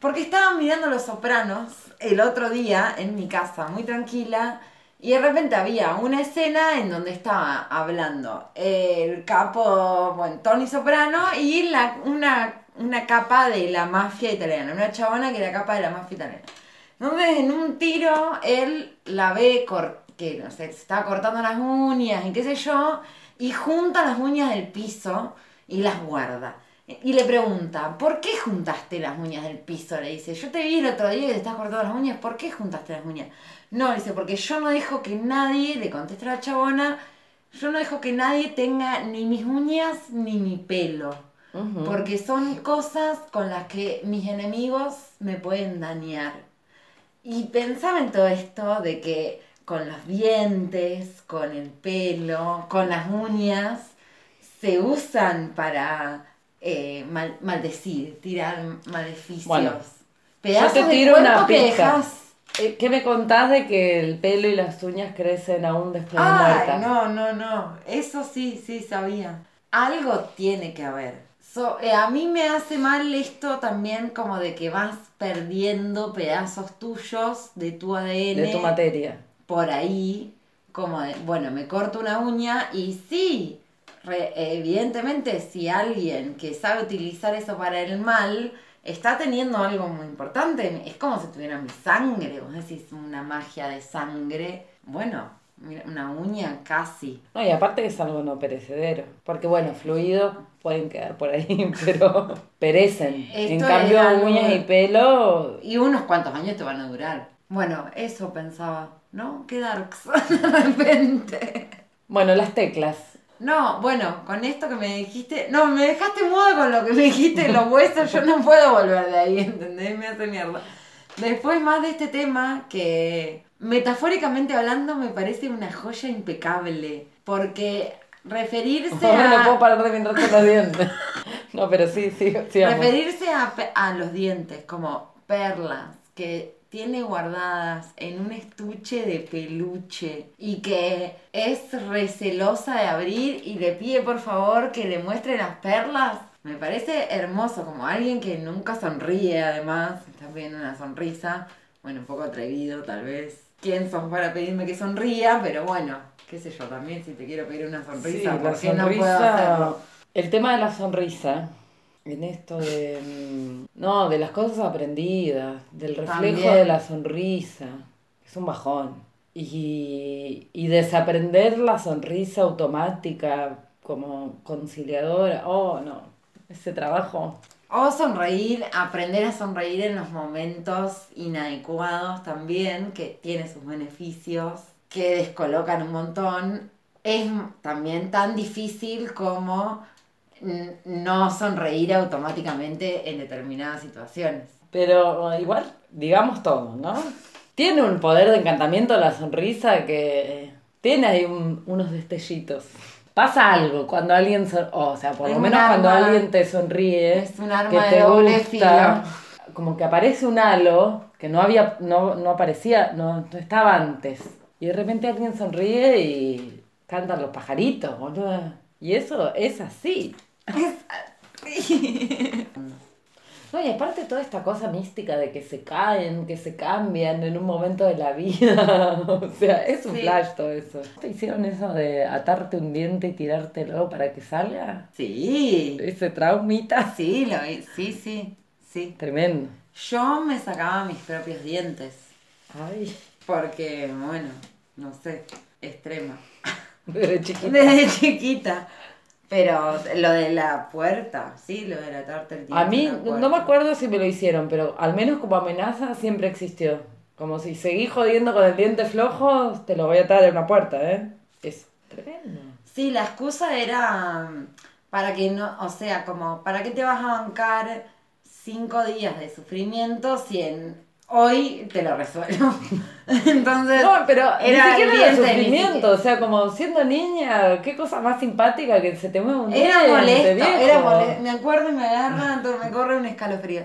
Porque estaba mirando Los Sopranos el otro día en mi casa, muy tranquila, y de repente había una escena en donde estaba hablando el capo, bueno, Tony Soprano y la, una, una capa de la mafia italiana, una chabona que era capa de la mafia italiana. Entonces en un tiro él la ve que no sé, se estaba cortando las uñas y qué sé yo, y junta las uñas del piso y las guarda. Y le pregunta, ¿por qué juntaste las uñas del piso? Le dice, yo te vi el otro día que te estás cortando las uñas, ¿por qué juntaste las uñas? No, dice, porque yo no dejo que nadie, le contesta la chabona, yo no dejo que nadie tenga ni mis uñas ni mi pelo. Porque son cosas con las que mis enemigos me pueden dañar. Y pensaba en todo esto de que con los dientes, con el pelo, con las uñas, se usan para eh, mal- maldecir, tirar maleficios. Bueno, Pedazos Yo te de tiro cuerpo una que dejas- Eh, ¿Qué me contás de que el pelo y las uñas crecen aún después de muerta? no, no, no. Eso sí, sí sabía. Algo tiene que haber. So- eh, a mí me hace mal esto también como de que vas perdiendo pedazos tuyos de tu ADN. De tu materia. Por ahí, como de, bueno, me corto una uña y sí, re- evidentemente si alguien que sabe utilizar eso para el mal está teniendo algo muy importante, es como si tuviera mi sangre, vos decís una magia de sangre, bueno, mira, una uña casi. No, y aparte que es algo no perecedero. Porque bueno, fluidos pueden quedar por ahí, pero perecen. en cambio, algo- uñas y pelo. Y unos cuantos años te van a durar. Bueno, eso pensaba, ¿no? Qué darks de repente. Bueno, las teclas. No, bueno, con esto que me dijiste, no, me dejaste muda con lo que me dijiste los huesos, yo no puedo volver de ahí, ¿entendés? Me hace mierda. Después más de este tema que metafóricamente hablando me parece una joya impecable, porque referirse Ahora a... no puedo parar de mirarte los dientes. No, pero sí, sí, sigamos. Referirse a, a los dientes como perlas que tiene guardadas en un estuche de peluche y que es recelosa de abrir y le pide por favor que le muestre las perlas. Me parece hermoso, como alguien que nunca sonríe además, está pidiendo una sonrisa, bueno, un poco atrevido tal vez. ¿Quién sos para pedirme que sonría? Pero bueno, qué sé yo, también si te quiero pedir una Sí, sonrisa, la ¿por qué no puedo sonrisa- hacerlo? El tema de la sonrisa, en esto de. mm, No, de las cosas aprendidas, del reflejo También. de la sonrisa. Es un bajón. Y, y desaprender la sonrisa automática como conciliadora. Oh, no. Ese trabajo O sonreír, aprender a sonreír en los momentos inadecuados también, que tiene sus beneficios, que descolocan un montón. Es también tan difícil como no sonreír automáticamente en determinadas situaciones. Pero igual, digamos todo, ¿no? Tiene un poder de encantamiento la sonrisa que tiene ahí un- unos destellitos. Pasa algo cuando alguien, son- o sea, por Es lo menos cuando alguien te sonríe, es un arma que de te doble gusta, como que aparece un halo que no había, no, no aparecía, no, no estaba antes. Y de repente alguien sonríe y cantan los pajaritos, boludo. Y eso es así. No, y aparte toda esta cosa mística de que se caen, que se cambian en un momento de la vida. o sea, es un Sí. flash todo eso. ¿Te hicieron eso de atarte un diente y tirártelo para que salga? Sí. Ese traumita. Sí, lo vi- sí, sí, sí. Tremendo. Yo me sacaba mis propios dientes. Ay, Porque, bueno, no sé, extrema. desde chiquita. Desde chiquita. Pero lo de la puerta, sí, lo de atarte el diente. A mí la no me acuerdo si me lo hicieron, pero al menos como amenaza siempre existió. Como si seguís jodiendo con el diente flojo, te lo voy a atar en una puerta, ¿eh? Es tremendo. Sí, la excusa era mm, para que no, o sea, como, ¿para qué te vas a bancar cinco días de sufrimiento si en hoy te lo resuelvo? Entonces, No, pero era ni siquiera era sufrimiento, o sea, como siendo niña, qué cosa más simpática que se te mueve un Era diente, molesto, viejo. era molesto. Me acuerdo y me agarra, entonces me corre un escalofrío.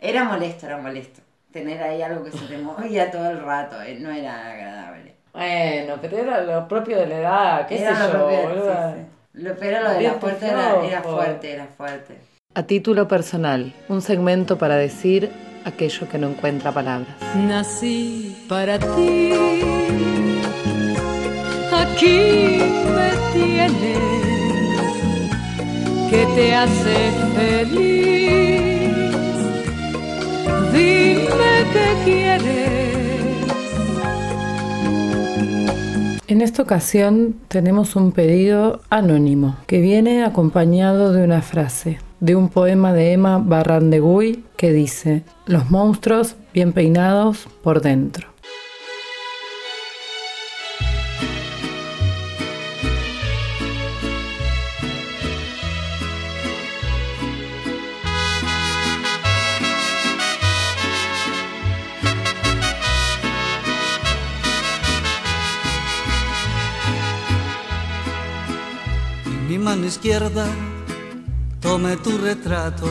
Era molesto, era molesto. Tener ahí algo que se te movía todo el rato, eh, no era agradable. Bueno, pero era lo propio de la edad, qué Era sé lo yo, propio, sí, boluda. sí. Lo- pero lo de la puerta era, fuerte, era fuerte. A título personal, un segmento para decir aquello que no encuentra palabras. Nací para ti, aquí me tienes, que te hace feliz. Dime que quieres. En esta ocasión tenemos un pedido anónimo que viene acompañado de una frase de un poema de Emma Barrandegui que dice, los monstruos bien peinados por dentro. En mi mano izquierda tomé tu retrato.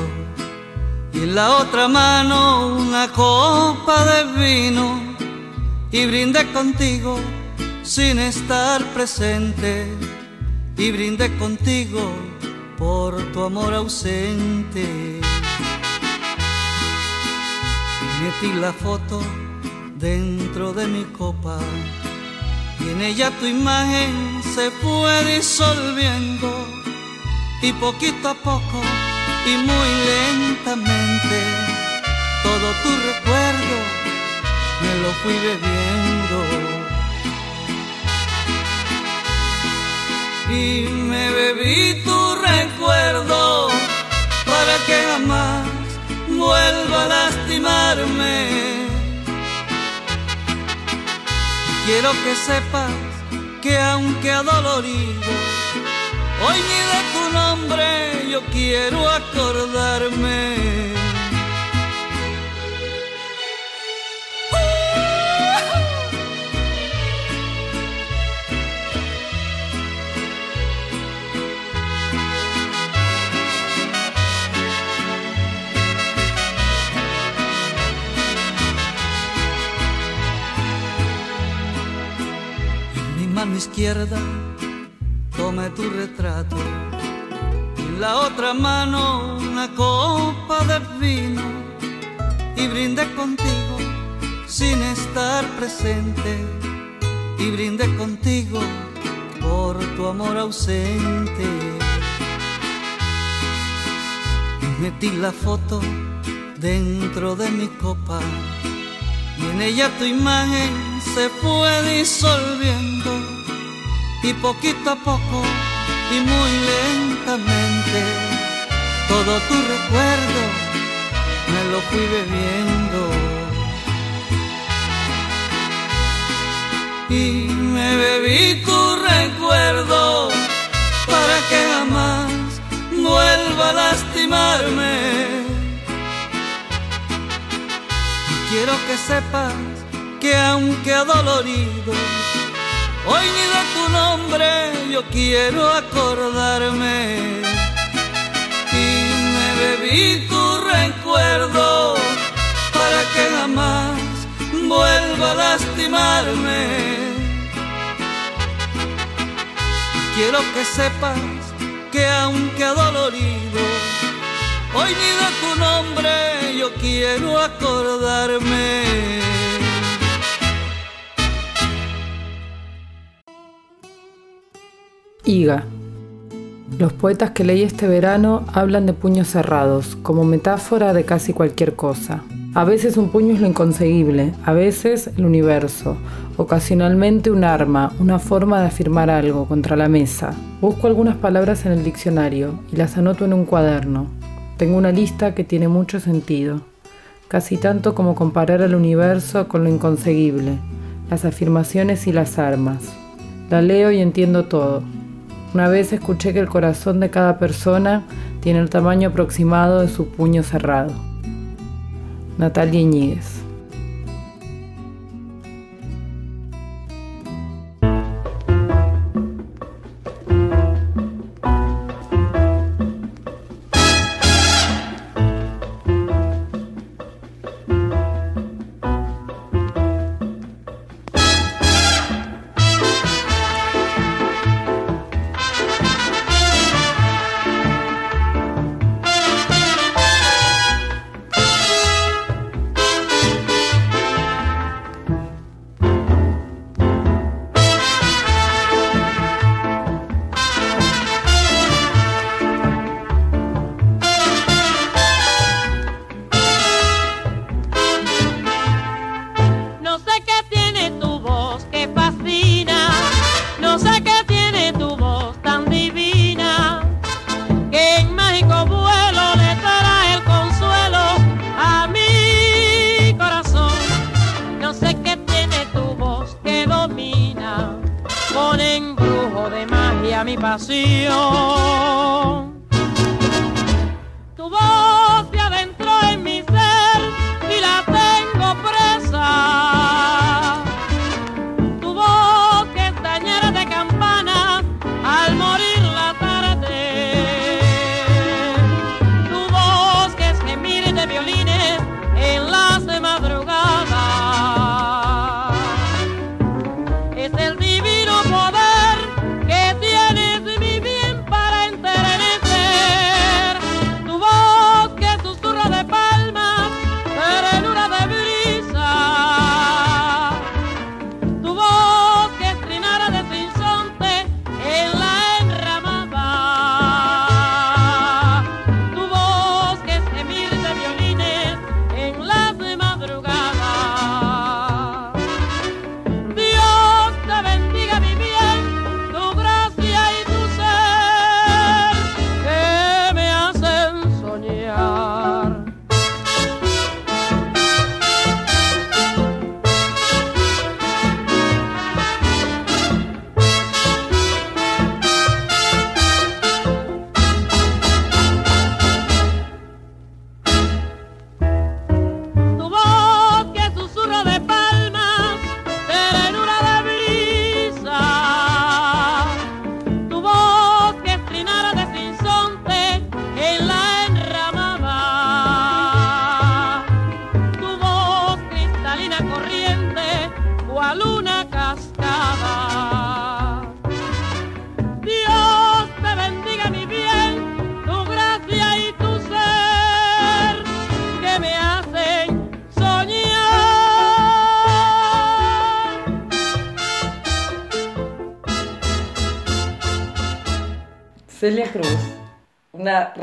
Y en la otra mano una copa de vino. Y brindé contigo sin estar presente. Y brindé contigo por tu amor ausente. Metí la foto dentro de mi copa. Y en ella tu imagen se fue disolviendo y poquito a poco y muy lentamente todo tu recuerdo me lo fui bebiendo. Y me bebí tu recuerdo para que jamás vuelva a lastimarme. Quiero que sepas que aunque adolorido, hoy ni de tu nombre yo quiero acordarme. Mi mano izquierda tomé tu retrato. Y en la otra mano una copa de vino. Y brindé contigo sin estar presente. Y brindé contigo por tu amor ausente. Metí la foto dentro de mi copa. Y en ella tu imagen se fue disolviendo y poquito a poco y muy lentamente todo tu recuerdo me lo fui bebiendo. Y me bebí tu recuerdo para que jamás vuelva a lastimarme. Y quiero que sepas que aunque adolorido, hoy ni de tu nombre yo quiero acordarme. Y me bebí tu recuerdo para que jamás vuelva a lastimarme. Quiero que sepas que aunque adolorido, hoy ni de tu nombre yo quiero acordarme. Los poetas que leí este verano hablan de puños cerrados, como metáfora de casi cualquier cosa. A veces un puño es lo inconseguible, a veces el universo, ocasionalmente un arma, una forma de afirmar algo contra la mesa. Busco algunas palabras en el diccionario y las anoto en un cuaderno. Tengo una lista que tiene mucho sentido, casi tanto como comparar al universo con lo inconseguible, las afirmaciones y las armas. La leo y entiendo todo. Una vez escuché que el corazón de cada persona tiene el tamaño aproximado de su puño cerrado. Natalia Iñiguez.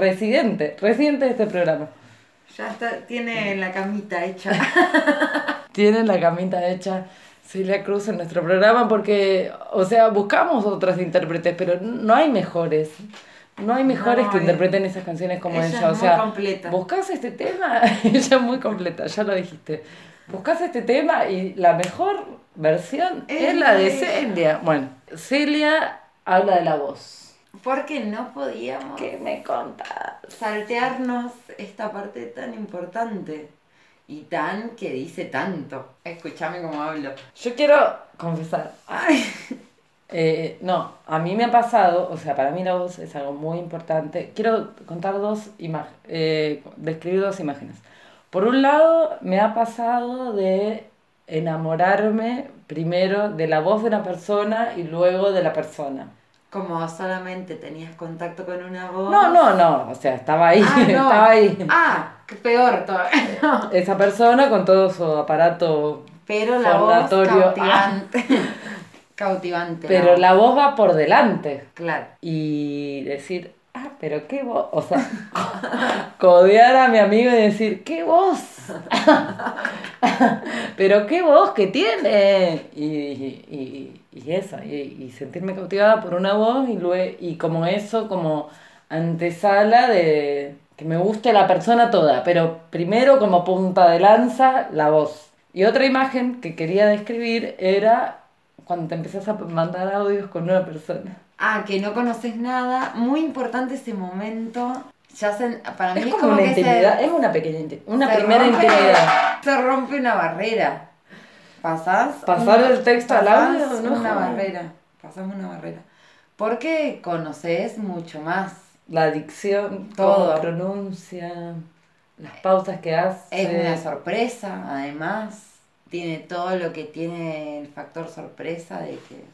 Residente, residente de este programa. Ya está, tiene la camita hecha. Tienen la camita hecha Celia Cruz en nuestro programa porque, o sea, buscamos otras intérpretes, pero no hay mejores. no hay mejores No, que interpreten esas canciones como ella ella. es O muy sea, completa. buscas este tema, ella es muy completa, ya lo dijiste. Buscas este tema y la mejor versión es, Es la de. Celia. Bueno, Celia habla de la voz. Porque no podíamos ¿Qué me saltearnos esta parte tan importante y tan que dice tanto. Escúchame cómo hablo. Yo quiero confesar. Eh, no, a mí me ha pasado, o sea, para mí la voz es algo muy importante. Quiero contar dos imágenes, describir dos imágenes. Por un lado, me ha pasado de enamorarme primero de la voz de una persona y luego de la persona. Como solamente tenías contacto con una voz. No, no, no, o sea, estaba ahí, Ah, no. estaba ahí. Ah, qué peor todavía. No. Esa persona con todo su aparato Pero la voz fonatorio. cautivante. cautivante. Pero la voz va por delante. Claro. Y decir, ah, pero qué voz. O sea, codear a mi amigo y decir, qué voz. pero qué voz que tiene. Y, y, y eso, y, y sentirme cautivada por una voz y, luego, y como eso, como antesala de que me guste la persona toda. Pero primero como punta de lanza, la voz. Y otra imagen que quería describir era cuando te empezás a mandar audios con una persona. Ah, que no conoces nada. Muy importante ese momento. Ya se, para mí Es es, como como una que se- intimidad, es una pequeña una se primera rompe- intimidad. Se rompe una barrera. Pasás. Pasar un- el texto al audio, no Una barrera. Pasás una barrera. Porque conoces mucho más. La dicción, Todo. todo, pronuncia, las pausas que hace. Es una sorpresa, además. Tiene todo lo que tiene el factor sorpresa de que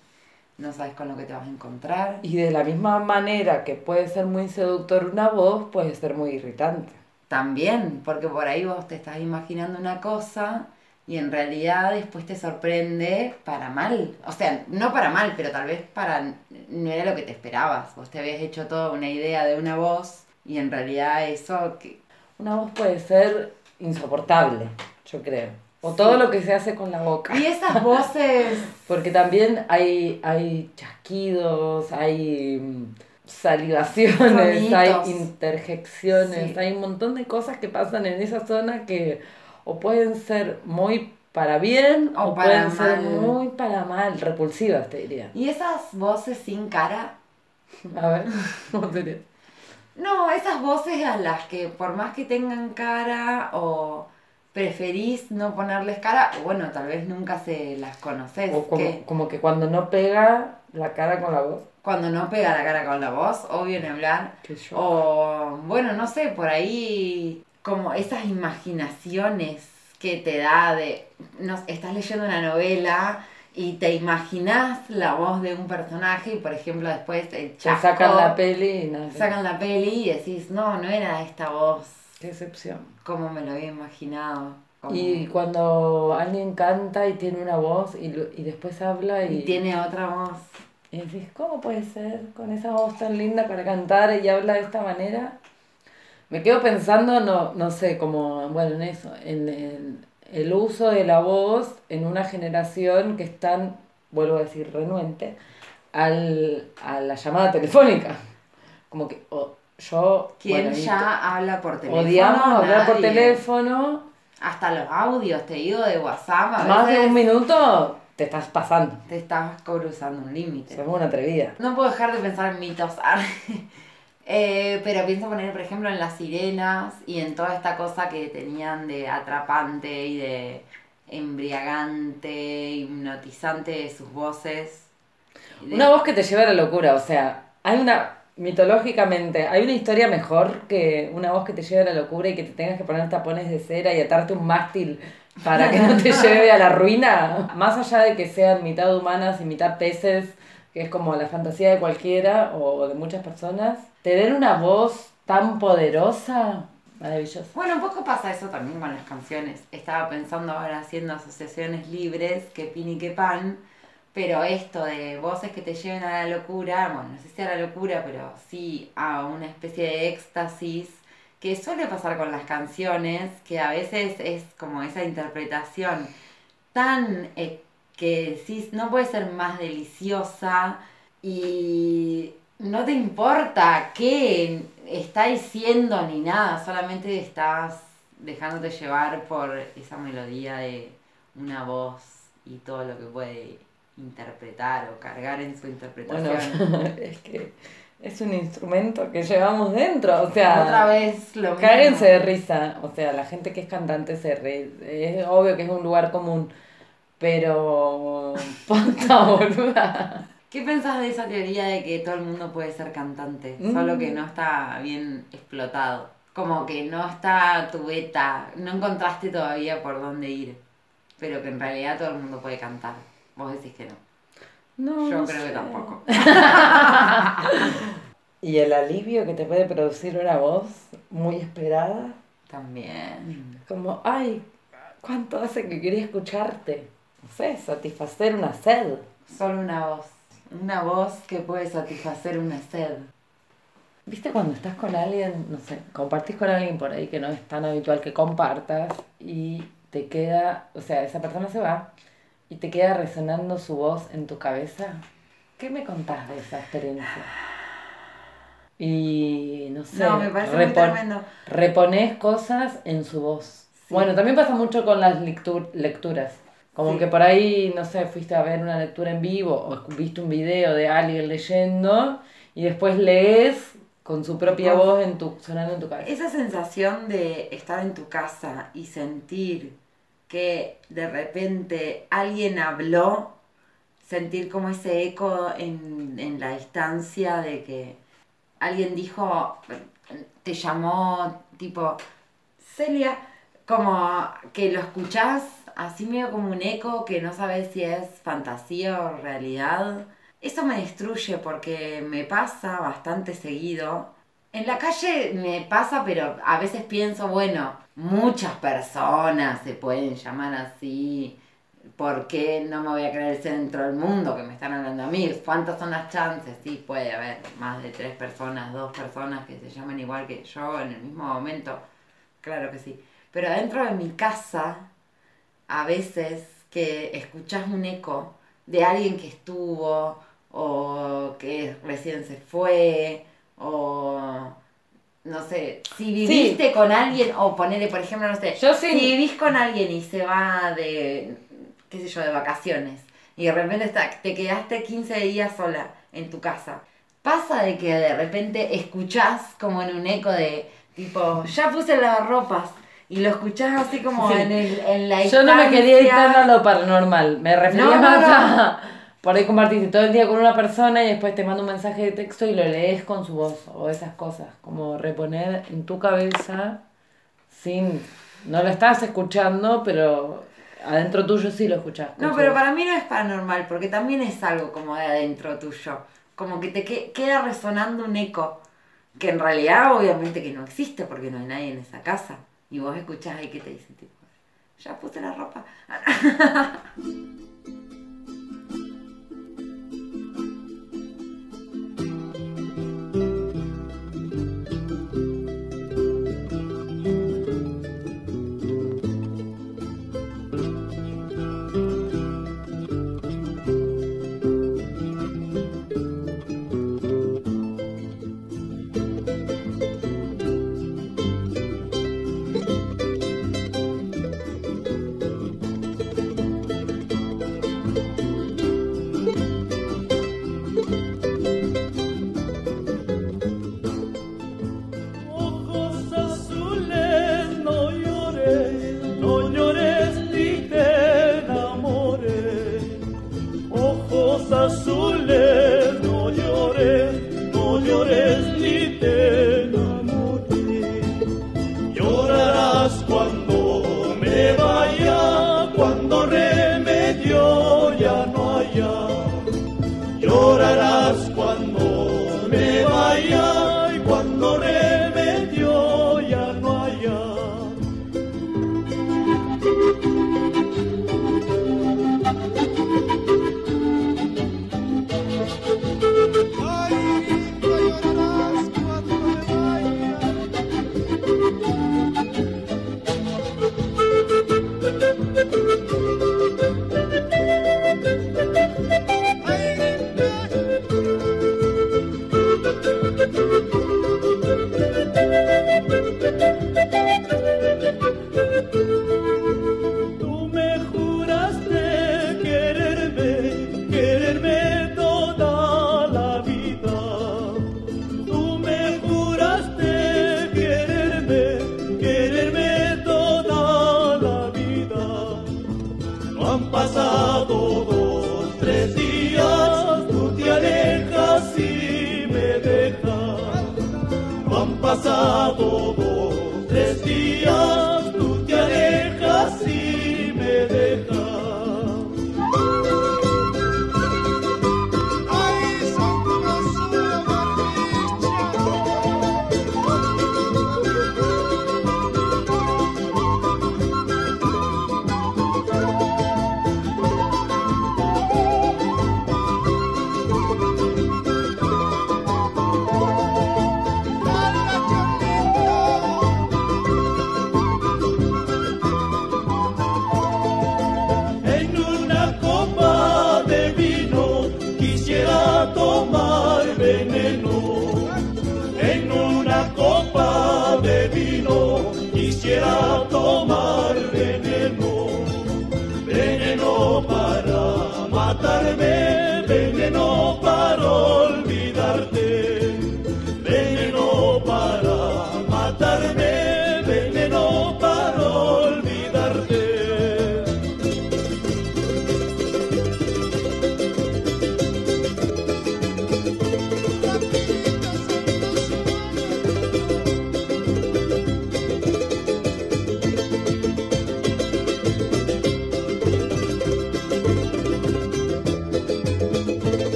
no sabes con lo que te vas a encontrar. Y de la misma manera que puede ser muy seductor una voz, puede ser muy irritante. También, porque por ahí vos te estás imaginando una cosa y en realidad después te sorprende para mal. O sea, no para mal, pero tal vez para no era lo que te esperabas. Vos te habías hecho toda una idea de una voz y en realidad eso que Una voz puede ser insoportable, yo creo. O Sí. todo lo que se hace con la boca. Y esas voces Porque también hay, hay chasquidos, hay mm, salivaciones, hay interjecciones, Sí. hay un montón de cosas que pasan en esa zona que o pueden ser muy para bien O o, para pueden ser mal. muy para mal, repulsivas te diría. y esas voces sin cara. A ver, ¿cómo sería? No, esas voces a las que por más que tengan cara o preferís no ponerles cara, o bueno, tal vez nunca se las conoces. O como, que como que cuando no pega la cara con la voz. cuando no pega la cara con la voz, obvio en hablar. O bueno, no sé, por ahí como esas imaginaciones que te da de, no, estás leyendo una novela y te imaginas la voz de un personaje y por ejemplo después el Te sacan la peli y sacan la peli y decís, no, no era esta voz Qué excepción. como me lo había imaginado. Como- Y cuando alguien canta y tiene una voz y, y después habla y, y tiene otra voz. y decís, ¿cómo puede ser con esa voz tan linda para cantar y habla de esta manera? Me quedo pensando, no, no sé, como, bueno, en eso, en, en el uso de la voz en una generación que es tan, vuelvo a decir, renuente al, a la llamada telefónica. Como que o- yo... ¿Quién bueno, ya habla por teléfono? Odiamos hablar por Nadie. teléfono. Hasta los audios, te digo, de WhatsApp. A Más de veces un minuto te estás pasando. Te estás cruzando un límite. Sos una atrevida. No puedo dejar de pensar en mitos. Eh, pero pienso poner, por ejemplo, en las sirenas y en toda esta cosa que tenían de atrapante y de embriagante, hipnotizante de sus voces. De- Una voz que te lleva a la locura, o sea, hay una, mitológicamente, hay una historia mejor que una voz que te lleve a la locura y que te tengas que poner tapones de cera y atarte un mástil para que no te lleve a la ruina. Más allá de que sean mitad humanas y mitad peces, que es como la fantasía de cualquiera o de muchas personas, tener una voz tan poderosa, maravilloso. Bueno, un poco pasa eso también con las canciones. Estaba pensando ahora haciendo asociaciones libres, que pin y que pan, pero esto de voces que te lleven a la locura, bueno, no sé si a la locura, pero sí a una especie de éxtasis, que suele pasar con las canciones, que a veces es como esa interpretación tan eh, que decís, no puede ser más deliciosa y no te importa qué está diciendo ni nada, solamente estás dejándote llevar por esa melodía de una voz y todo lo que puede interpretar o cargar en su interpretación. Bueno, es que es un instrumento que llevamos dentro, o sea... Otra vez lo mismo. Cáguense de risa, o sea, la gente que es cantante se ríe, es obvio que es un lugar común, pero... Ponta boluda. ¿Qué pensás de esa teoría de que todo el mundo puede ser cantante, Mm. solo que no está bien explotado? Como que no está tu beta, no encontraste todavía por dónde ir, pero que en realidad todo el mundo puede cantar. Vos decís que no. No, Yo no creo que tampoco. Y el alivio que te puede producir una voz muy esperada. También. Como, ay, ¿cuánto hace que quería escucharte? No sé, satisfacer una sed. Solo una voz. Una voz que puede satisfacer una sed. ¿Viste cuando estás con alguien, no sé, compartís con alguien por ahí que no es tan habitual que compartas y te queda, o sea, esa persona se va y te queda resonando su voz en tu cabeza? ¿Qué me contás de esa experiencia? Y no sé, No, me parece muy tremendo. reponés cosas en su voz. Bueno, también pasa mucho con las lectur- lecturas. Como Sí. que por ahí, no sé, fuiste a ver una lectura en vivo o viste un video de alguien leyendo y después lees con su propia Voz. voz en tu, sonando en tu cabeza. Esa sensación de estar en tu casa y sentir que de repente alguien habló, sentir como ese eco en, en la distancia de que alguien dijo, te llamó tipo, Celia, como que lo escuchás así medio como un eco que no sabes si es fantasía o realidad. Eso me destruye porque me pasa bastante seguido. En la calle me pasa, pero a veces pienso, bueno, muchas personas se pueden llamar así. ¿Por qué no me voy a creer el centro del mundo que me están hablando a mí? ¿Cuántas son las chances? Sí, puede haber más de tres personas, dos personas que se llamen igual que yo en el mismo momento. Claro que sí. Pero dentro de mi casa, a veces que escuchas un eco de alguien que estuvo o que recién se fue o no sé, si viviste con alguien o ponele por ejemplo, no sé, Yo sí. si vivís con alguien y se va de qué sé yo, de vacaciones y de repente está, te quedaste 15 días sola en tu casa. Pasa de que de repente escuchás como en un eco de tipo, ya puse las ropas y lo escuchás así como Sí. en, el, en la Yo no me quería tan a lo paranormal. Me refería No, no, más no. a. Por ahí compartiste todo el día con una persona y después te manda un mensaje de texto y lo lees con su voz o esas cosas. Como reponer en tu cabeza sin. No lo estás escuchando, pero adentro tuyo sí lo escuchás. No, pero voz. para mí no es paranormal, porque también es algo como de adentro tuyo. Como que te que- queda resonando un eco, que en realidad obviamente que no existe, porque no hay nadie en esa casa. Y vos escuchás ahí que te dicen, tipo, ya puse la ropa.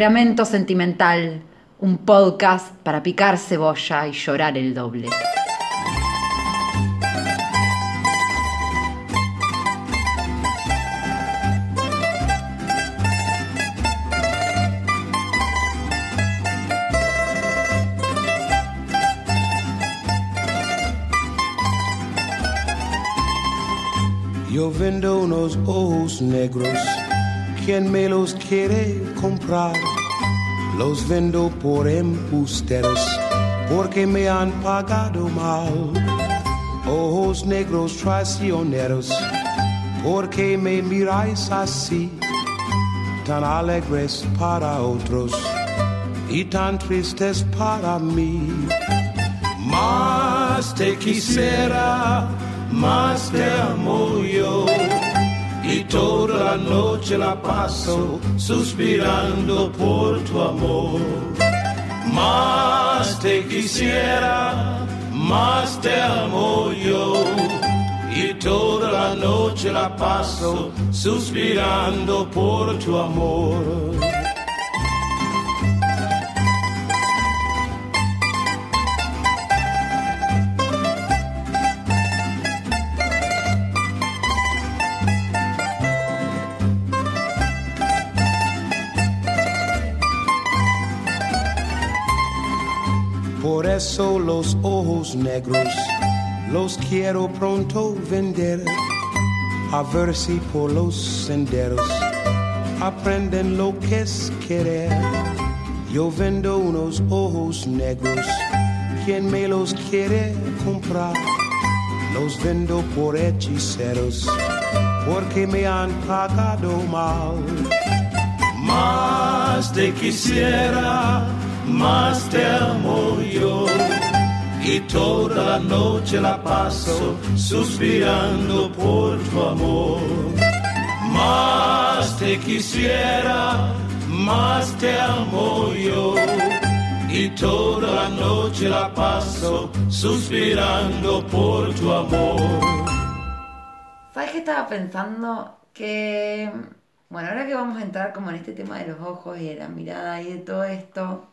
Temperamento sentimental, un podcast para picar cebolla y llorar el doble. Yo vendo unos ojos negros, quien me los quiere comprar? Los vendo por embusteros, porque me han pagado mal. Ojos negros traicioneros, porque me miráis así, tan alegres para otros y tan tristes para mí. Más te quisiera, más te amo yo. Y toda la noche la paso suspirando por tu amor. Más te quisiera, más te amo yo. Y toda la noche la paso suspirando por tu amor. Por eso los ojos negros los quiero pronto vender. A ver si por los senderos aprenden lo que es querer. Yo vendo unos ojos negros. Quien me los quiere comprar? Los vendo por hechiceros porque me han pagado mal. Más te quisiera, más te amo yo. Y toda la noche la paso suspirando por tu amor. Más te quisiera, más te amo yo. Y toda la noche la paso suspirando por tu amor. ¿Sabes qué estaba pensando? Que, bueno, ahora que vamos a entrar como en este tema de los ojos y de la mirada y de todo esto,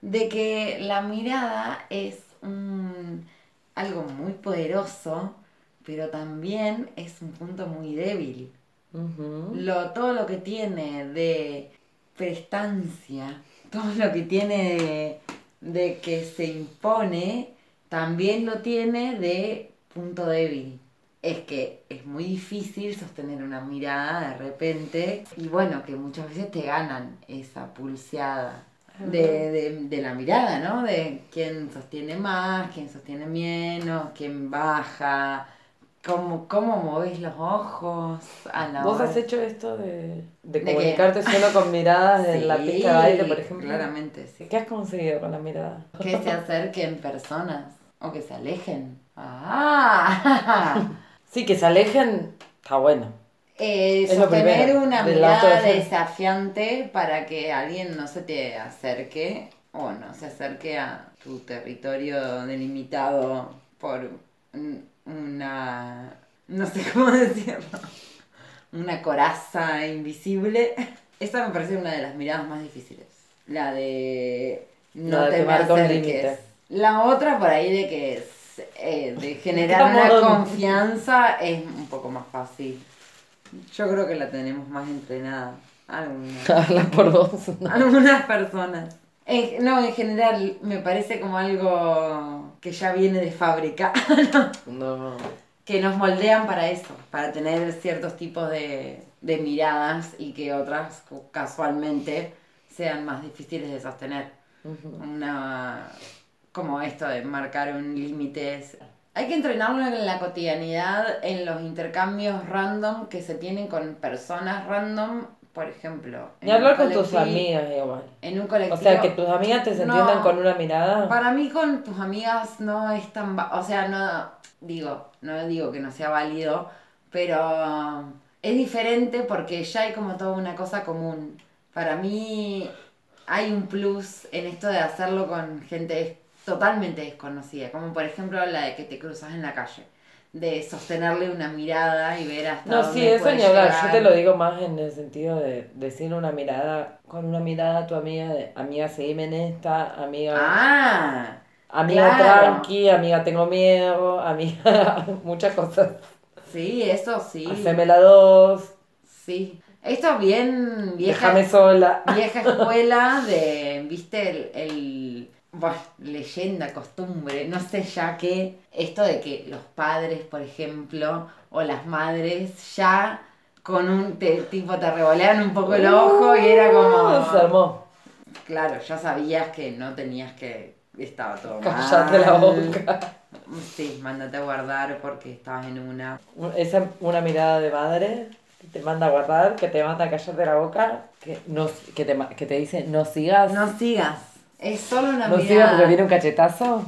de que la mirada es un- algo muy poderoso, pero también es un punto muy débil. Lo, todo lo que tiene de prestancia, todo lo que tiene de, de que se impone, también lo tiene de punto débil. Es que es muy difícil sostener una mirada de repente y bueno, que muchas veces te ganan esa pulseada de, de- de la mirada, ¿no? De quién sostiene más, quién sostiene menos, quién baja, cómo, cómo los ojos a la ¿Vos hora- has hecho esto de, de ¿De comunicarte solo con miradas en la pista de baile, por ejemplo? claramente, sí. ¿Qué has conseguido con la mirada? que se acerquen personas o que se alejen. Ah, Sí, que se alejen, está bueno. Eh, Es sostener primero, una mirada desafiante para que alguien no se te acerque o no se acerque a tu territorio delimitado por un- una, no sé cómo decirlo, una coraza invisible. Esta me parece una de las miradas más difíciles. La de no La de te me acerques. La otra por ahí de que es, eh, de generar una confianza es un poco más fácil. Yo creo que la tenemos más entrenada. Algunas, Habla por vos. algunas personas. En- no, en general me parece como algo que ya viene de fábrica. No. que nos moldean para eso, para tener ciertos tipos de, de miradas y que otras casualmente sean más difíciles de sostener. Una como esto de marcar un límite. Hay que entrenarlo en la cotidianidad, en los intercambios random que se tienen con personas random, por ejemplo. Un hablar con tus amigas igual. En un O colectivo. sea, que tus amigas te se entiendan con una mirada. Para mí con tus amigas no es tan... O sea, no digo, no digo que no sea válido, pero es diferente porque ya hay como toda una cosa común. Para mí hay un plus en esto de hacerlo con gente totalmente desconocida, como por ejemplo la de que te cruzas en la calle, de sostenerle una mirada y ver hasta No, dónde sí, eso ni hablar. Yo te lo digo más en el sentido de decir una mirada, con una mirada a tu amiga, de amiga, seguime en esta, amiga. Ah, amiga claro. tranqui, amiga, tengo miedo, amiga, muchas cosas. Sí, eso sí. Haceme la dos, Sí. Esto bien vieja, déjame sola. vieja escuela de, viste, el, el bueno, leyenda, costumbre, no sé ya qué, esto de que los padres, por ejemplo, o las madres ya con un te- tipo te revolean un poco el ojo y era como... Uh, Se armó. Claro, ya sabías que no tenías que... Estaba todo Cállate la mal. boca. Sí, mándate a guardar porque estabas en una... Esa una mirada de madre que te manda a guardar, que te manda a callarte la boca, que, no, que, te, que te dice no sigas. No sigas. Es solo una no mirada. porque viene un cachetazo.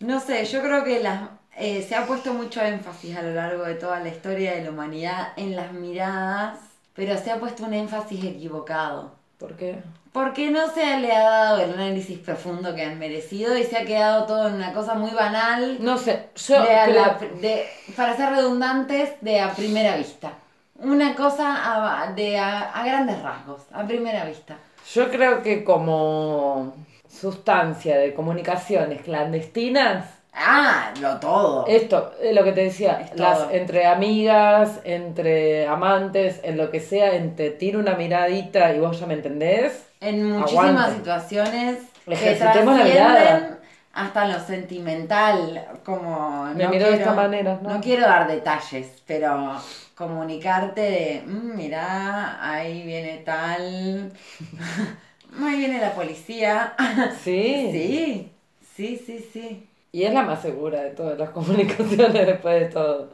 No sé, yo creo que las, eh, se ha puesto mucho énfasis a lo largo de toda la historia de la humanidad en las miradas, pero se ha puesto un énfasis equivocado. ¿Por qué? Porque no se le ha dado el análisis profundo que han merecido y se ha quedado todo en una cosa muy banal. No sé, yo de a creo- la- de- para ser redundantes, de a primera vista. Una cosa a, de a, a grandes rasgos, a primera vista. Yo creo que como sustancia de comunicaciones clandestinas, Ah, lo todo. esto, es lo que te decía, Es las todo. entre amigas, entre amantes, en lo que sea, entre tiro una miradita y vos ya me entendés. En muchísimas Aguante. situaciones Ejercitemos la mirada. Hasta lo sentimental, como Me no miro de quiero, esta manera, ¿no? no quiero dar detalles, pero comunicarte de, "Mm, mirá, ahí viene tal, ahí viene la policía. Sí. Sí, sí, sí, sí. Y es la más segura de todas las comunicaciones después de todo.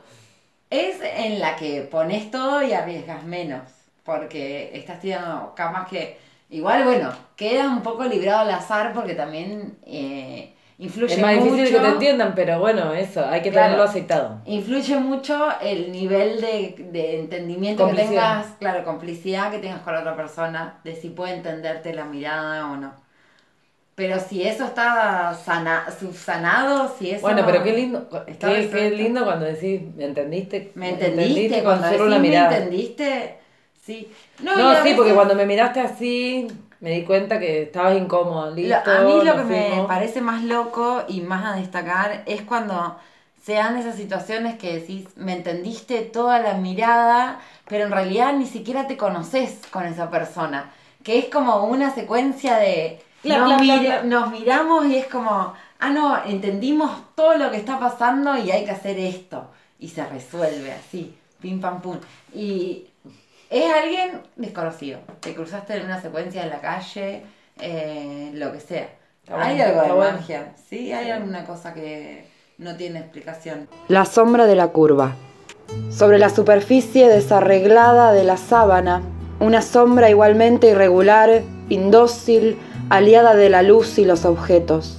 Es en la que pones todo y arriesgas menos, porque estás tirando camas que igual, bueno, queda un poco librado al azar porque también eh, influye es más difícil mucho. que te entiendan, pero bueno, eso, hay que Claro. tenerlo aceitado. Influye mucho el nivel de, de entendimiento que tengas, claro, complicidad que tengas con la otra persona, de si puede entenderte la mirada o no. Pero si eso está sana, subsanado, si eso... Bueno, pero qué lindo, qué, qué lindo cuando decís, ¿me entendiste? ¿Me entendiste? Cuando decís una me mirada. entendiste, sí. No, sí, porque cuando me miraste así, me di cuenta que estabas incómoda. Lo- Listo, a mí lo que me parece más loco y más a destacar es cuando se dan esas situaciones que decís, me entendiste toda la mirada, pero en realidad ni siquiera te conoces con esa persona. Que es como una secuencia de... Nos, bla. nos miramos y es como, ah, no, entendimos todo lo que está pasando y hay que hacer esto. Y se resuelve así, pim pam pum. Y es alguien desconocido. Te cruzaste en una secuencia en la calle, eh, lo que sea. Hay algo de magia, sí, hay alguna cosa que no tiene explicación. La sombra de la curva. Sobre la superficie desarreglada de la sábana, una sombra igualmente irregular, indócil, aliada de la luz y los objetos.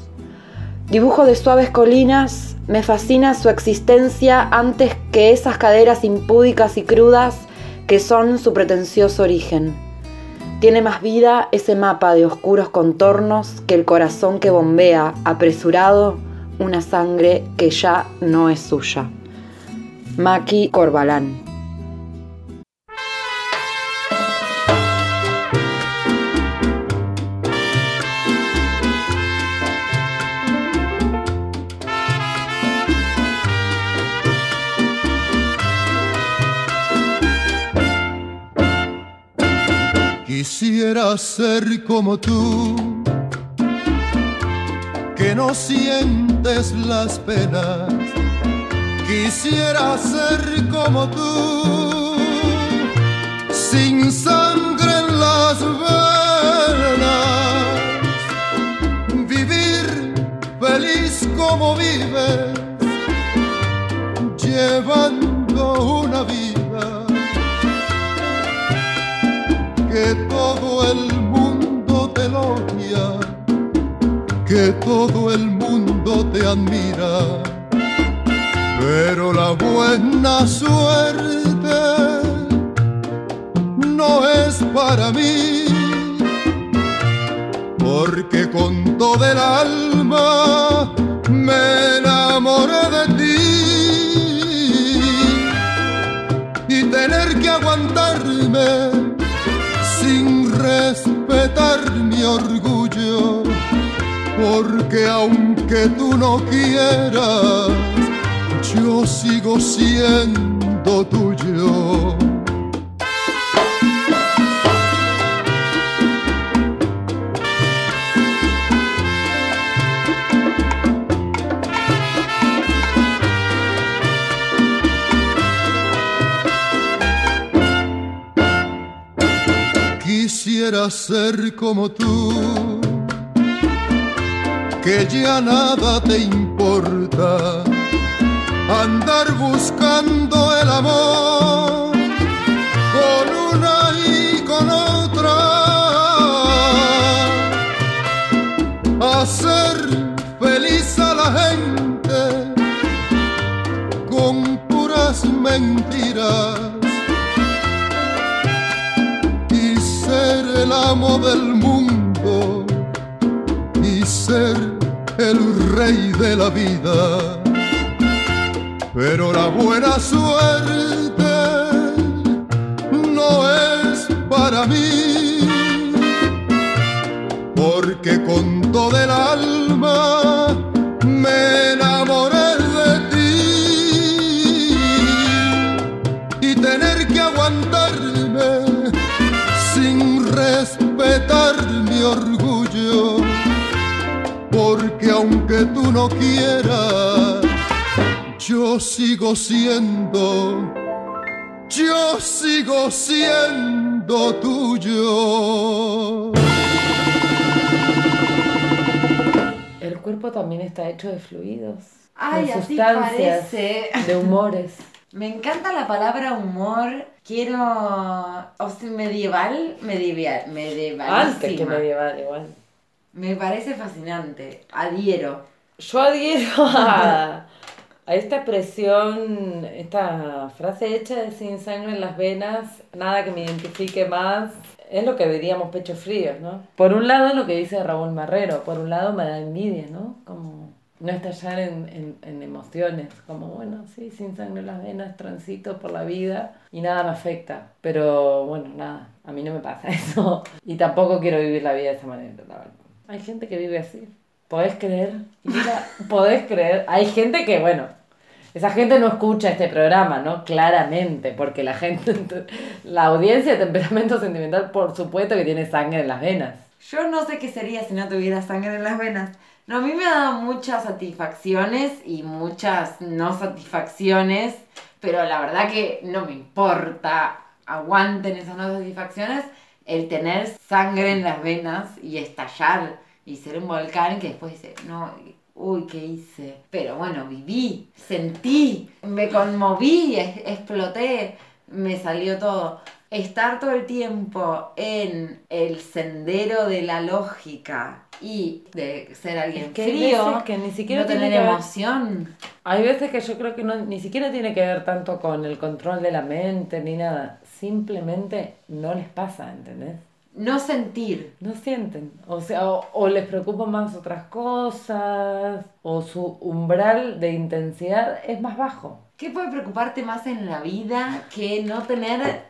Dibujo de suaves colinas, me fascina su existencia antes que esas caderas impúdicas y crudas que son su pretencioso origen. Tiene más vida ese mapa de oscuros contornos que el corazón que bombea, apresurado, una sangre que ya no es suya. Maki Corbalán. Quisiera ser como tú, que no sientes las penas. Quisiera ser como tú, sin sangre en las venas. Vivir feliz como vives, llevando una vida que todo el mundo te elogia, que todo el mundo te admira, pero la buena suerte no es para mí, porque con todo el alma me enamoré de ti. Y tener que aguantarme respetar mi orgullo, porque aunque tú no quieras, yo sigo siendo tuyo. Quisiera ser como tú, que ya nada te importa, andar buscando el amor con una y con otra, hacer feliz a la gente con puras mentiras el amo del mundo y ser el rey de la vida. Pero la buena suerte no es para mí, porque con todo el alma me enamoré aunque tú no quieras, yo sigo siendo, yo sigo siendo tuyo. El cuerpo también está hecho de fluidos, Ay, de así sustancias, parece. de humores. Me encanta la palabra humor. Quiero. O sea, medieval, medieval, medievalísima. Antes que medieval, igual. Me parece fascinante. Adhiero. Yo adhiero a, a esta expresión, esta frase hecha de sin sangre en las venas, nada que me identifique más. Es lo que diríamos pechos fríos, ¿no? Por un lado lo que dice Raúl Marrero, por un lado me da envidia, ¿no? Como no estallar en, en, en emociones, como bueno, sí, sin sangre en las venas, transito por la vida y nada me afecta. Pero bueno, nada, a mí no me pasa eso. Y tampoco quiero vivir la vida de esa manera, la verdad. Hay gente que vive así. ¿Podés creer? Mira, ¿Podés creer? Hay gente que, bueno, esa gente no escucha este programa, ¿no? Claramente, porque la gente, la audiencia de temperamento sentimental, por supuesto que tiene sangre en las venas. Yo no sé qué sería si no tuviera sangre en las venas. No, a mí me ha dado muchas satisfacciones y muchas no satisfacciones, pero la verdad que no me importa, aguanten esas no satisfacciones, el tener sangre en las venas y estallar y ser un volcán que después dice, no, uy, ¿qué hice? Pero bueno, viví, sentí, me conmoví, exploté, me salió todo. Estar todo el tiempo en el sendero de la lógica y de ser alguien Es que frío, veces que ni siquiera no tener ver- emoción. Hay veces que yo creo que no, ni siquiera tiene que ver tanto con el control de la mente ni nada. Simplemente no les pasa, ¿entendés? No sentir. No sienten. O sea, o, o les preocupan más otras cosas, o su umbral de intensidad es más bajo. ¿Qué puede preocuparte más en la vida que no tener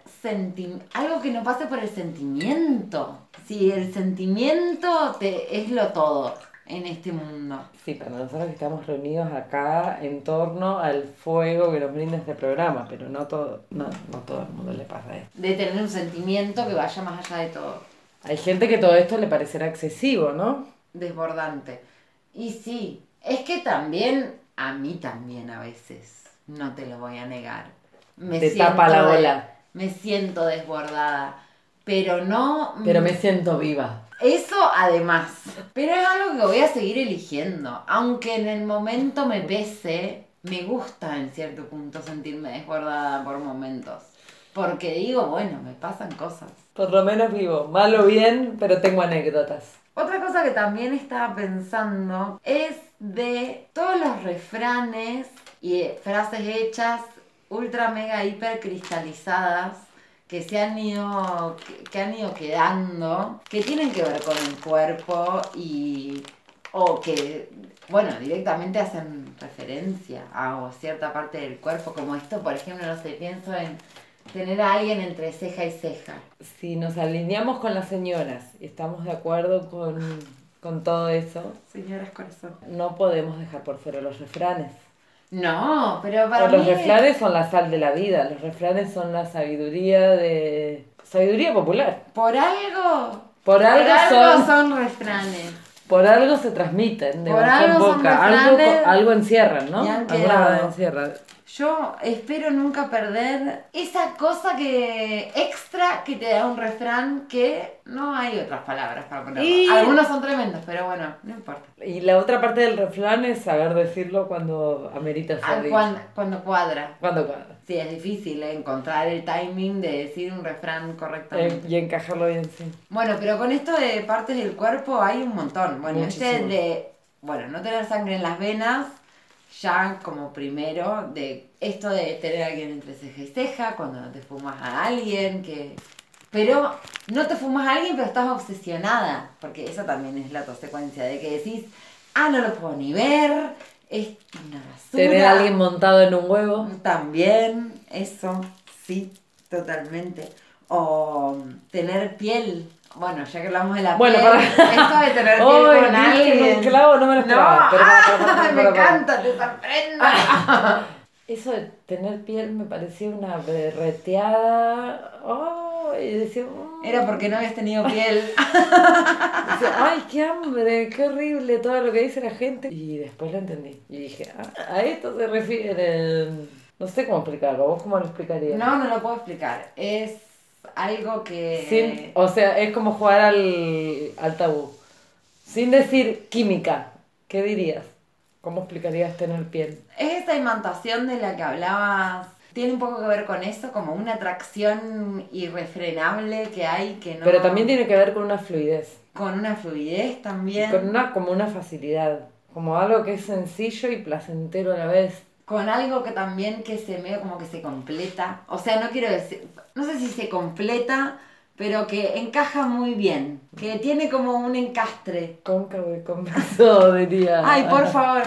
algo que no pase por el sentimiento? Si el sentimiento te es lo todo en este mundo. Sí, para nosotros que estamos reunidos acá en torno al fuego que nos brinda este programa, pero no todo, no, no todo el mundo le pasa esto. De tener un sentimiento que vaya más allá de todo. Hay gente que todo esto le parecerá excesivo, ¿no? Desbordante. Y sí, es que también, a mí también a veces, no te lo voy a negar. Me Te tapa la ola. me siento desbordada. Pero no. Pero me siento viva. Eso además. Pero es algo que voy a seguir eligiendo. Aunque en el momento me pese, me gusta en cierto punto sentirme desbordada por momentos. Porque digo, bueno, me pasan cosas. Por lo menos vivo, mal o bien, pero tengo anécdotas. Otra cosa que también estaba pensando es de todos los refranes y frases hechas ultra mega hiper cristalizadas que se han ido que, que han ido quedando que tienen que ver con el cuerpo y o que bueno directamente hacen referencia a cierta parte del cuerpo como esto por ejemplo no sé pienso en tener a alguien entre ceja y ceja. Si nos alineamos con las señoras y estamos de acuerdo con, con todo eso, señoras corazón. No podemos dejar por fuera los refranes. No pero para O los refranes son la sal de la vida, los refranes son la sabiduría de... Sabiduría popular. por algo Por algo, son, son refranes por algo se transmiten de Por boca en algo son boca. Algo, algo encierran, ¿no? verdad encierran. Yo espero nunca perder esa cosa que extra que te da un refrán que no hay otras palabras para ponerlo. Y- Algunos son tremendos, pero bueno, no importa. Y la otra parte del refrán es saber decirlo cuando amerita Ah, cuando, cuando cuadra. Cuando cuadra. Sí, es difícil encontrar el timing de decir un refrán correctamente. Eh, y encajarlo bien, sí. Bueno, pero con esto de partes del cuerpo hay un montón. Bueno, este de, bueno, no tener sangre en las venas, ya como primero, de esto de tener a alguien entre ceja y ceja, cuando no te fumas a alguien, que... Pero no te fumas a alguien, pero estás obsesionada, porque esa también es la consecuencia de que decís, ah, no lo puedo ni ver, es una basura. Tener a alguien montado en un huevo. También, eso, sí, totalmente. O tener piel. Bueno, ya que hablamos de la Bueno, piel, para- esto de tener piel con diste en alguien. un clavo, no me lo esperaba. No, Pero para, para, para, para, me encanta, te sorprendo. Eso de tener piel me parecía una berreteada. Oh, y decía, mm. Era porque no habías tenido piel. Decía, ay, qué hambre, qué horrible todo lo que dice la gente. Y después lo entendí. Y dije, ah, a esto se refiere. No sé cómo explicarlo. ¿Vos cómo lo explicarías? No, no lo puedo explicar. Es algo que... Sin- o sea, es como jugar al, al tabú. Sin decir química, ¿qué dirías? ¿Cómo explicarías tener piel? Es esa imantación de la que hablabas. Tiene un poco que ver con eso, como una atracción irrefrenable que hay que no... Pero también tiene que ver con una fluidez. Con una fluidez también. Con una, como una facilidad. Como algo que es sencillo y placentero a la vez. Con algo que también que se medio como que se completa. O sea, no quiero decir, no sé si se completa, pero que encaja muy bien. Que tiene como un encastre. Cóncavo y convexo, diría. Ay, por favor,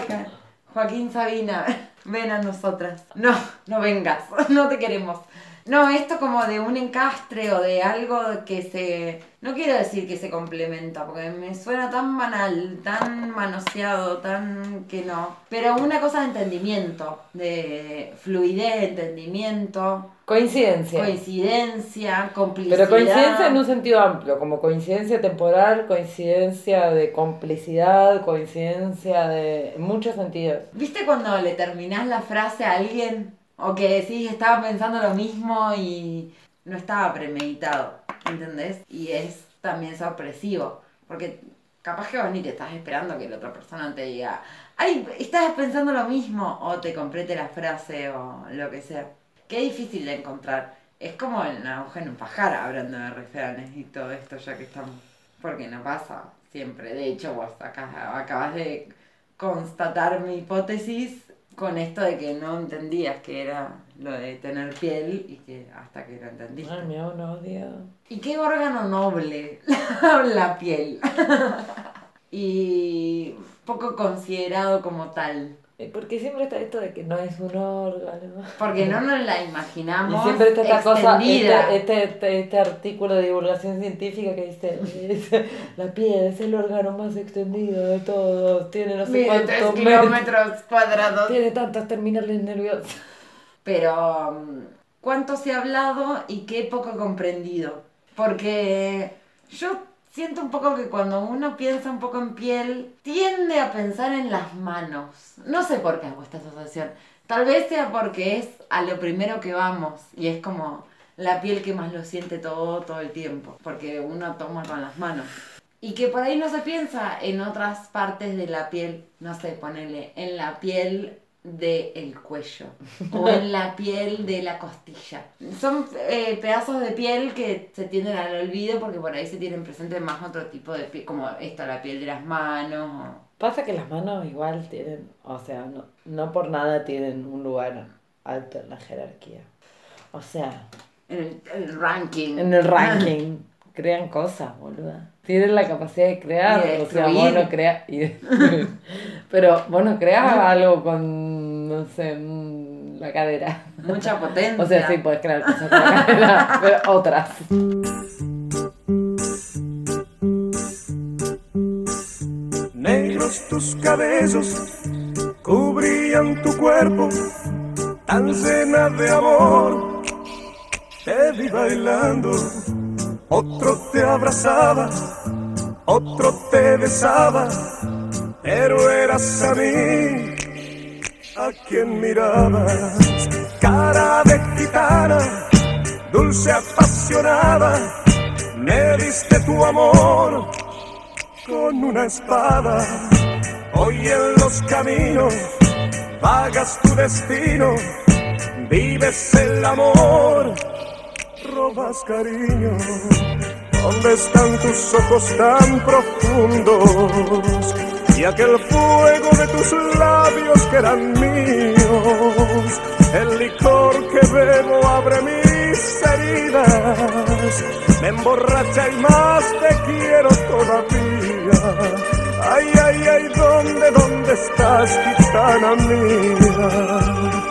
Joaquín Sabina, ven a nosotras. No, no vengas, no te queremos. No, esto como de un encastre o de algo que se... No quiero decir que se complementa, porque me suena tan banal, tan manoseado, tan que no. Pero una cosa de entendimiento, de fluidez, entendimiento, Coincidencia. coincidencia, complicidad. Pero coincidencia en un sentido amplio, como coincidencia temporal, coincidencia de complicidad, coincidencia de en muchos sentidos. ¿Viste cuando le terminás la frase a alguien? O que decís, estaba pensando lo mismo y no estaba premeditado, ¿entendés? Y es también sorpresivo, porque capaz que vos ni te estás esperando que la otra persona te diga, ay, estabas pensando lo mismo, o te complete la frase o lo que sea. Qué difícil de encontrar. Es como en aguja en un pajar, hablando de refranes y todo esto, ya que estamos. Porque no pasa siempre. De hecho, vos acá, acabas de constatar mi hipótesis con esto de que no entendías que era lo de tener piel y que hasta que lo entendiste. Ay, me odio. ¿Y qué órgano noble? la piel. y poco considerado como tal. Eh, Porque siempre está esto de que no es un órgano. Porque no nos la Y imaginamos siempre está esta cosa, extendida. este, este, este, este artículo de divulgación científica que dice, la piel es el órgano más extendido de todos, tiene no sé cuántos kilómetros cuadrados. tiene tantas terminales nerviosas. Pero, um, ¿cuánto se ha hablado y qué poco comprendido? Porque yo siento un poco que cuando uno piensa un poco en piel, tiende a pensar en las manos. No sé por qué hago esta asociación. Tal vez sea porque es a lo primero que vamos y es como la piel que más lo siente todo, todo el tiempo. Porque uno toma con las manos. Y que por ahí no se piensa en otras partes de la piel, no sé, ponele, en la piel del cuello o en la piel de la costilla. Son eh, pedazos de piel que se tienden al olvido porque por ahí se tienen presente más otro tipo de piel, como esto, la piel de las manos. o- Pasa que las manos igual tienen, o sea, no, no por nada tienen un lugar alto en la jerarquía. O sea, En el, el ranking. en el ranking crean cosas, boluda. Tienen la capacidad de crear, Y de o sea, vos no creas. y de- Pero vos no creas algo con, no sé, la cadera. Mucha potencia. O sea, sí, podés crear cosas con la cadera, pero otras. Negros tus cabellos cubrían tu cuerpo, tan llena de amor. Te vi bailando, otro te abrazaba, otro te besaba, pero eras a mí a quien mirabas. Cara de gitana, dulce apasionada, me diste tu amor con una espada. Hoy en los caminos vagas tu destino, vives el amor, cariño. ¿Dónde están tus ojos tan profundos? Y aquel fuego de tus labios que eran míos. El licor que bebo abre mis heridas. Me emborracha y más te quiero todavía. Ay, ay, ay, ¿dónde, dónde estás, gitana mía?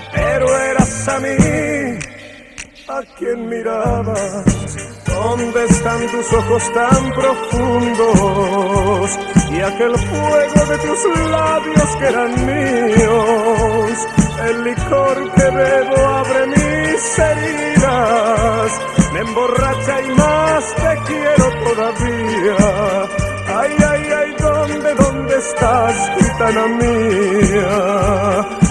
pero eras a mí a quien mirabas. ¿Dónde están tus ojos tan profundos? Y aquel fuego de tus labios que eran míos. El licor que bebo abre mis heridas. Me emborracha y más te quiero todavía. Ay, ay, ay, ¿dónde, dónde estás, gitana mía?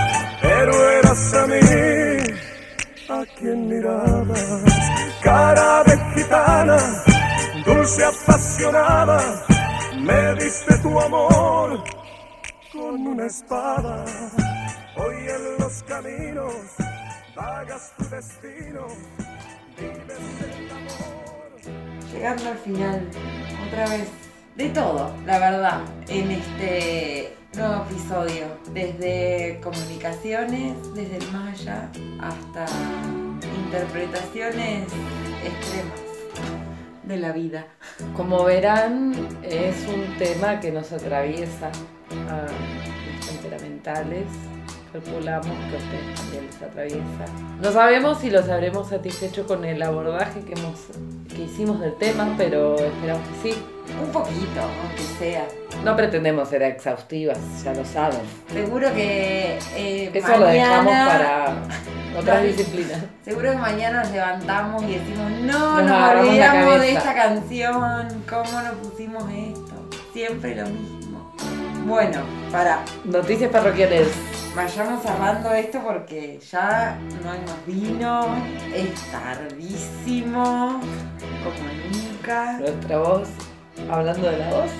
pero eras a mí a quien mirabas. Cara de gitana, dulce apasionada, me diste tu amor con una espada. Hoy en los caminos vagas tu destino, vives el amor. Llegando al final, otra vez, de todo, la verdad, en este nuevo episodio. Desde comunicaciones, desde el allá, hasta interpretaciones extremas de la vida. Como verán, es un tema que nos atraviesa a los temperamentales. Calculamos que a ustedes también les atraviesa. No sabemos si los habremos satisfecho con el abordaje que, hemos, que hicimos del tema, pero esperamos que sí. Un poquito, aunque sea. No pretendemos ser exhaustivas, ya lo saben. Seguro que eh, Eso lo dejamos mañana- para otras disciplinas. Seguro que mañana nos levantamos y decimos, no, Nos nos, olvidamos de cabeza". esta canción, ¿cómo nos pusimos esto? Siempre lo mismo. Bueno, para, Noticias parroquiales. Vayamos cerrando esto porque ya no hay más vino, es tardísimo, como nunca. Nuestra voz, hablando de la voz,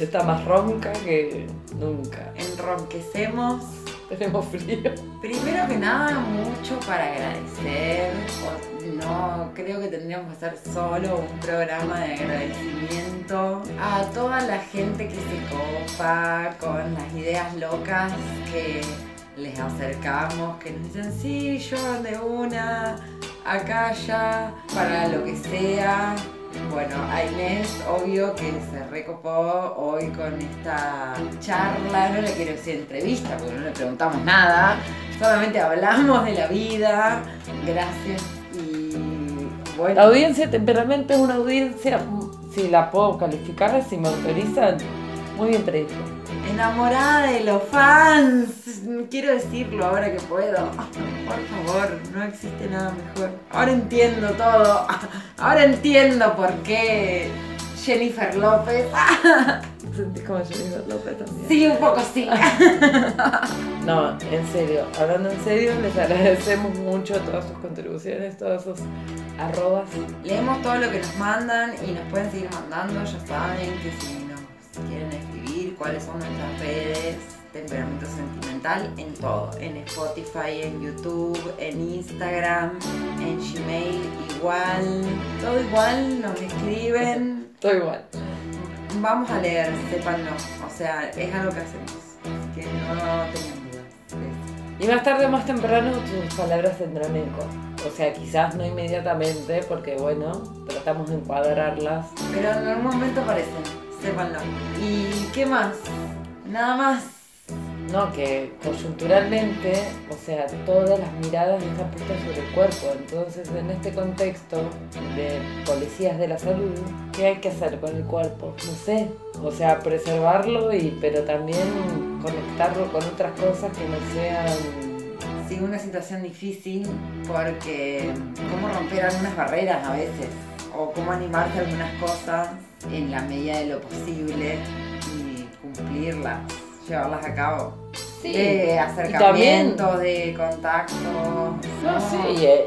está más ronca que nunca. Enronquecemos. Tenemos frío. Primero que nada, mucho para agradecer. No creo que tendríamos que hacer solo un programa de agradecimiento a toda la gente que se copa con las ideas locas que les acercamos, que nos dicen, sí, yo de una, acá ya, para lo que sea. Bueno, a Inés, obvio que se recopó hoy con esta charla, no le quiero decir entrevista porque no le preguntamos nada, solamente hablamos de la vida. Gracias y bueno. La audiencia de es una audiencia, si la puedo calificar, si me autorizan, muy bien predispuesta. Enamorada de los fans, quiero decirlo ahora que puedo. Por favor, no existe nada mejor. Ahora entiendo todo. Ahora entiendo por qué Jennifer López. ¿Sentís como Jennifer López también? Sí, un poco sí. No, en serio, hablando en serio, les agradecemos mucho todas sus contribuciones, todos sus arrobas. Leemos todo lo que nos mandan y nos pueden seguir mandando. Ya saben que si nos quieren escribir cuáles son nuestras redes, temperamento sentimental, en todo. En Spotify, en YouTube, en Instagram, en Gmail, igual. Todo igual, nos escriben. Todo igual. Vamos a leer, sépanlo. O sea, es algo que hacemos. Que no tengan dudas. Y más tarde o más temprano tus palabras tendrán eco. O sea, quizás no inmediatamente, porque bueno, tratamos de encuadrarlas. Pero en algún momento aparecen, sépanlo. ¿Y qué más? Nada más. No, que coyunturalmente, o sea, todas las miradas están puestas sobre el cuerpo. Entonces, en este contexto de policías de la salud, ¿qué hay que hacer con el cuerpo? No sé. O sea, preservarlo y pero también conectarlo con otras cosas que no sean Sí, una situación difícil porque cómo romper algunas barreras a veces o cómo animarse a algunas cosas en la medida de lo posible y cumplirlas, llevarlas a cabo. Sí, De y acercamientos, de contactos. No, sí,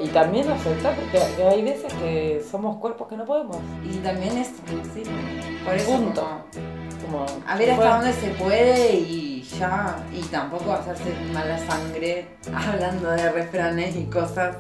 y, y también aceptar porque que hay veces que somos cuerpos que no podemos. Y también eso, sí. Por eso Punto. como- Como, A ver hasta dónde se puede y ya, y tampoco hacerse mala sangre hablando de refranes y cosas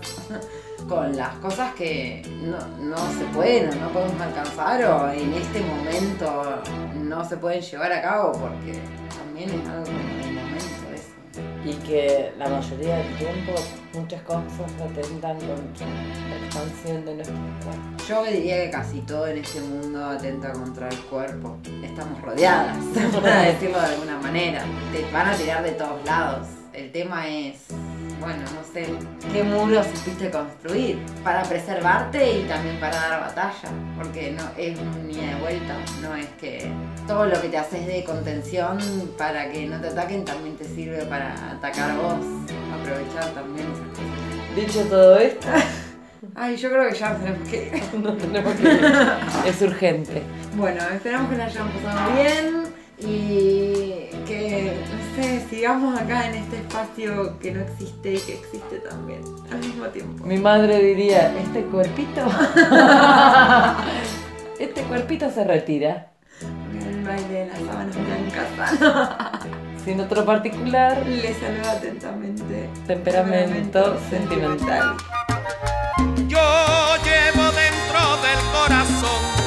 con las cosas que no, no se pueden o no podemos alcanzar o en este momento no se pueden llevar a cabo porque también es algo del momento eso. Y que la mayoría del tiempo muchas cosas atentan contra la expansión de nuestro cuerpo. Yo diría que casi todo en este mundo atenta contra el cuerpo. Estamos rodeadas, para decirlo de alguna manera. Te van a tirar de todos lados. El tema es, bueno, no sé, ¿qué muro supiste construir? Para preservarte y también para dar batalla, porque no es un ida de vuelta, no es que todo lo que te haces de contención para que no te ataquen también te sirve para atacar vos, aprovechar también esas cosas. Dicho todo esto... Ay, yo creo que ya tenemos que. No tenemos que. Es urgente. Bueno, esperamos que la hayan pasado bien y que Sigamos acá en este espacio que no existe y que existe también al mismo tiempo. Mi madre diría, este cuerpito, este cuerpito se retira. El baile de las sábanas blancas. Sin otro particular, le saludo atentamente. Temperamento, sentimental. Yo llevo dentro del corazón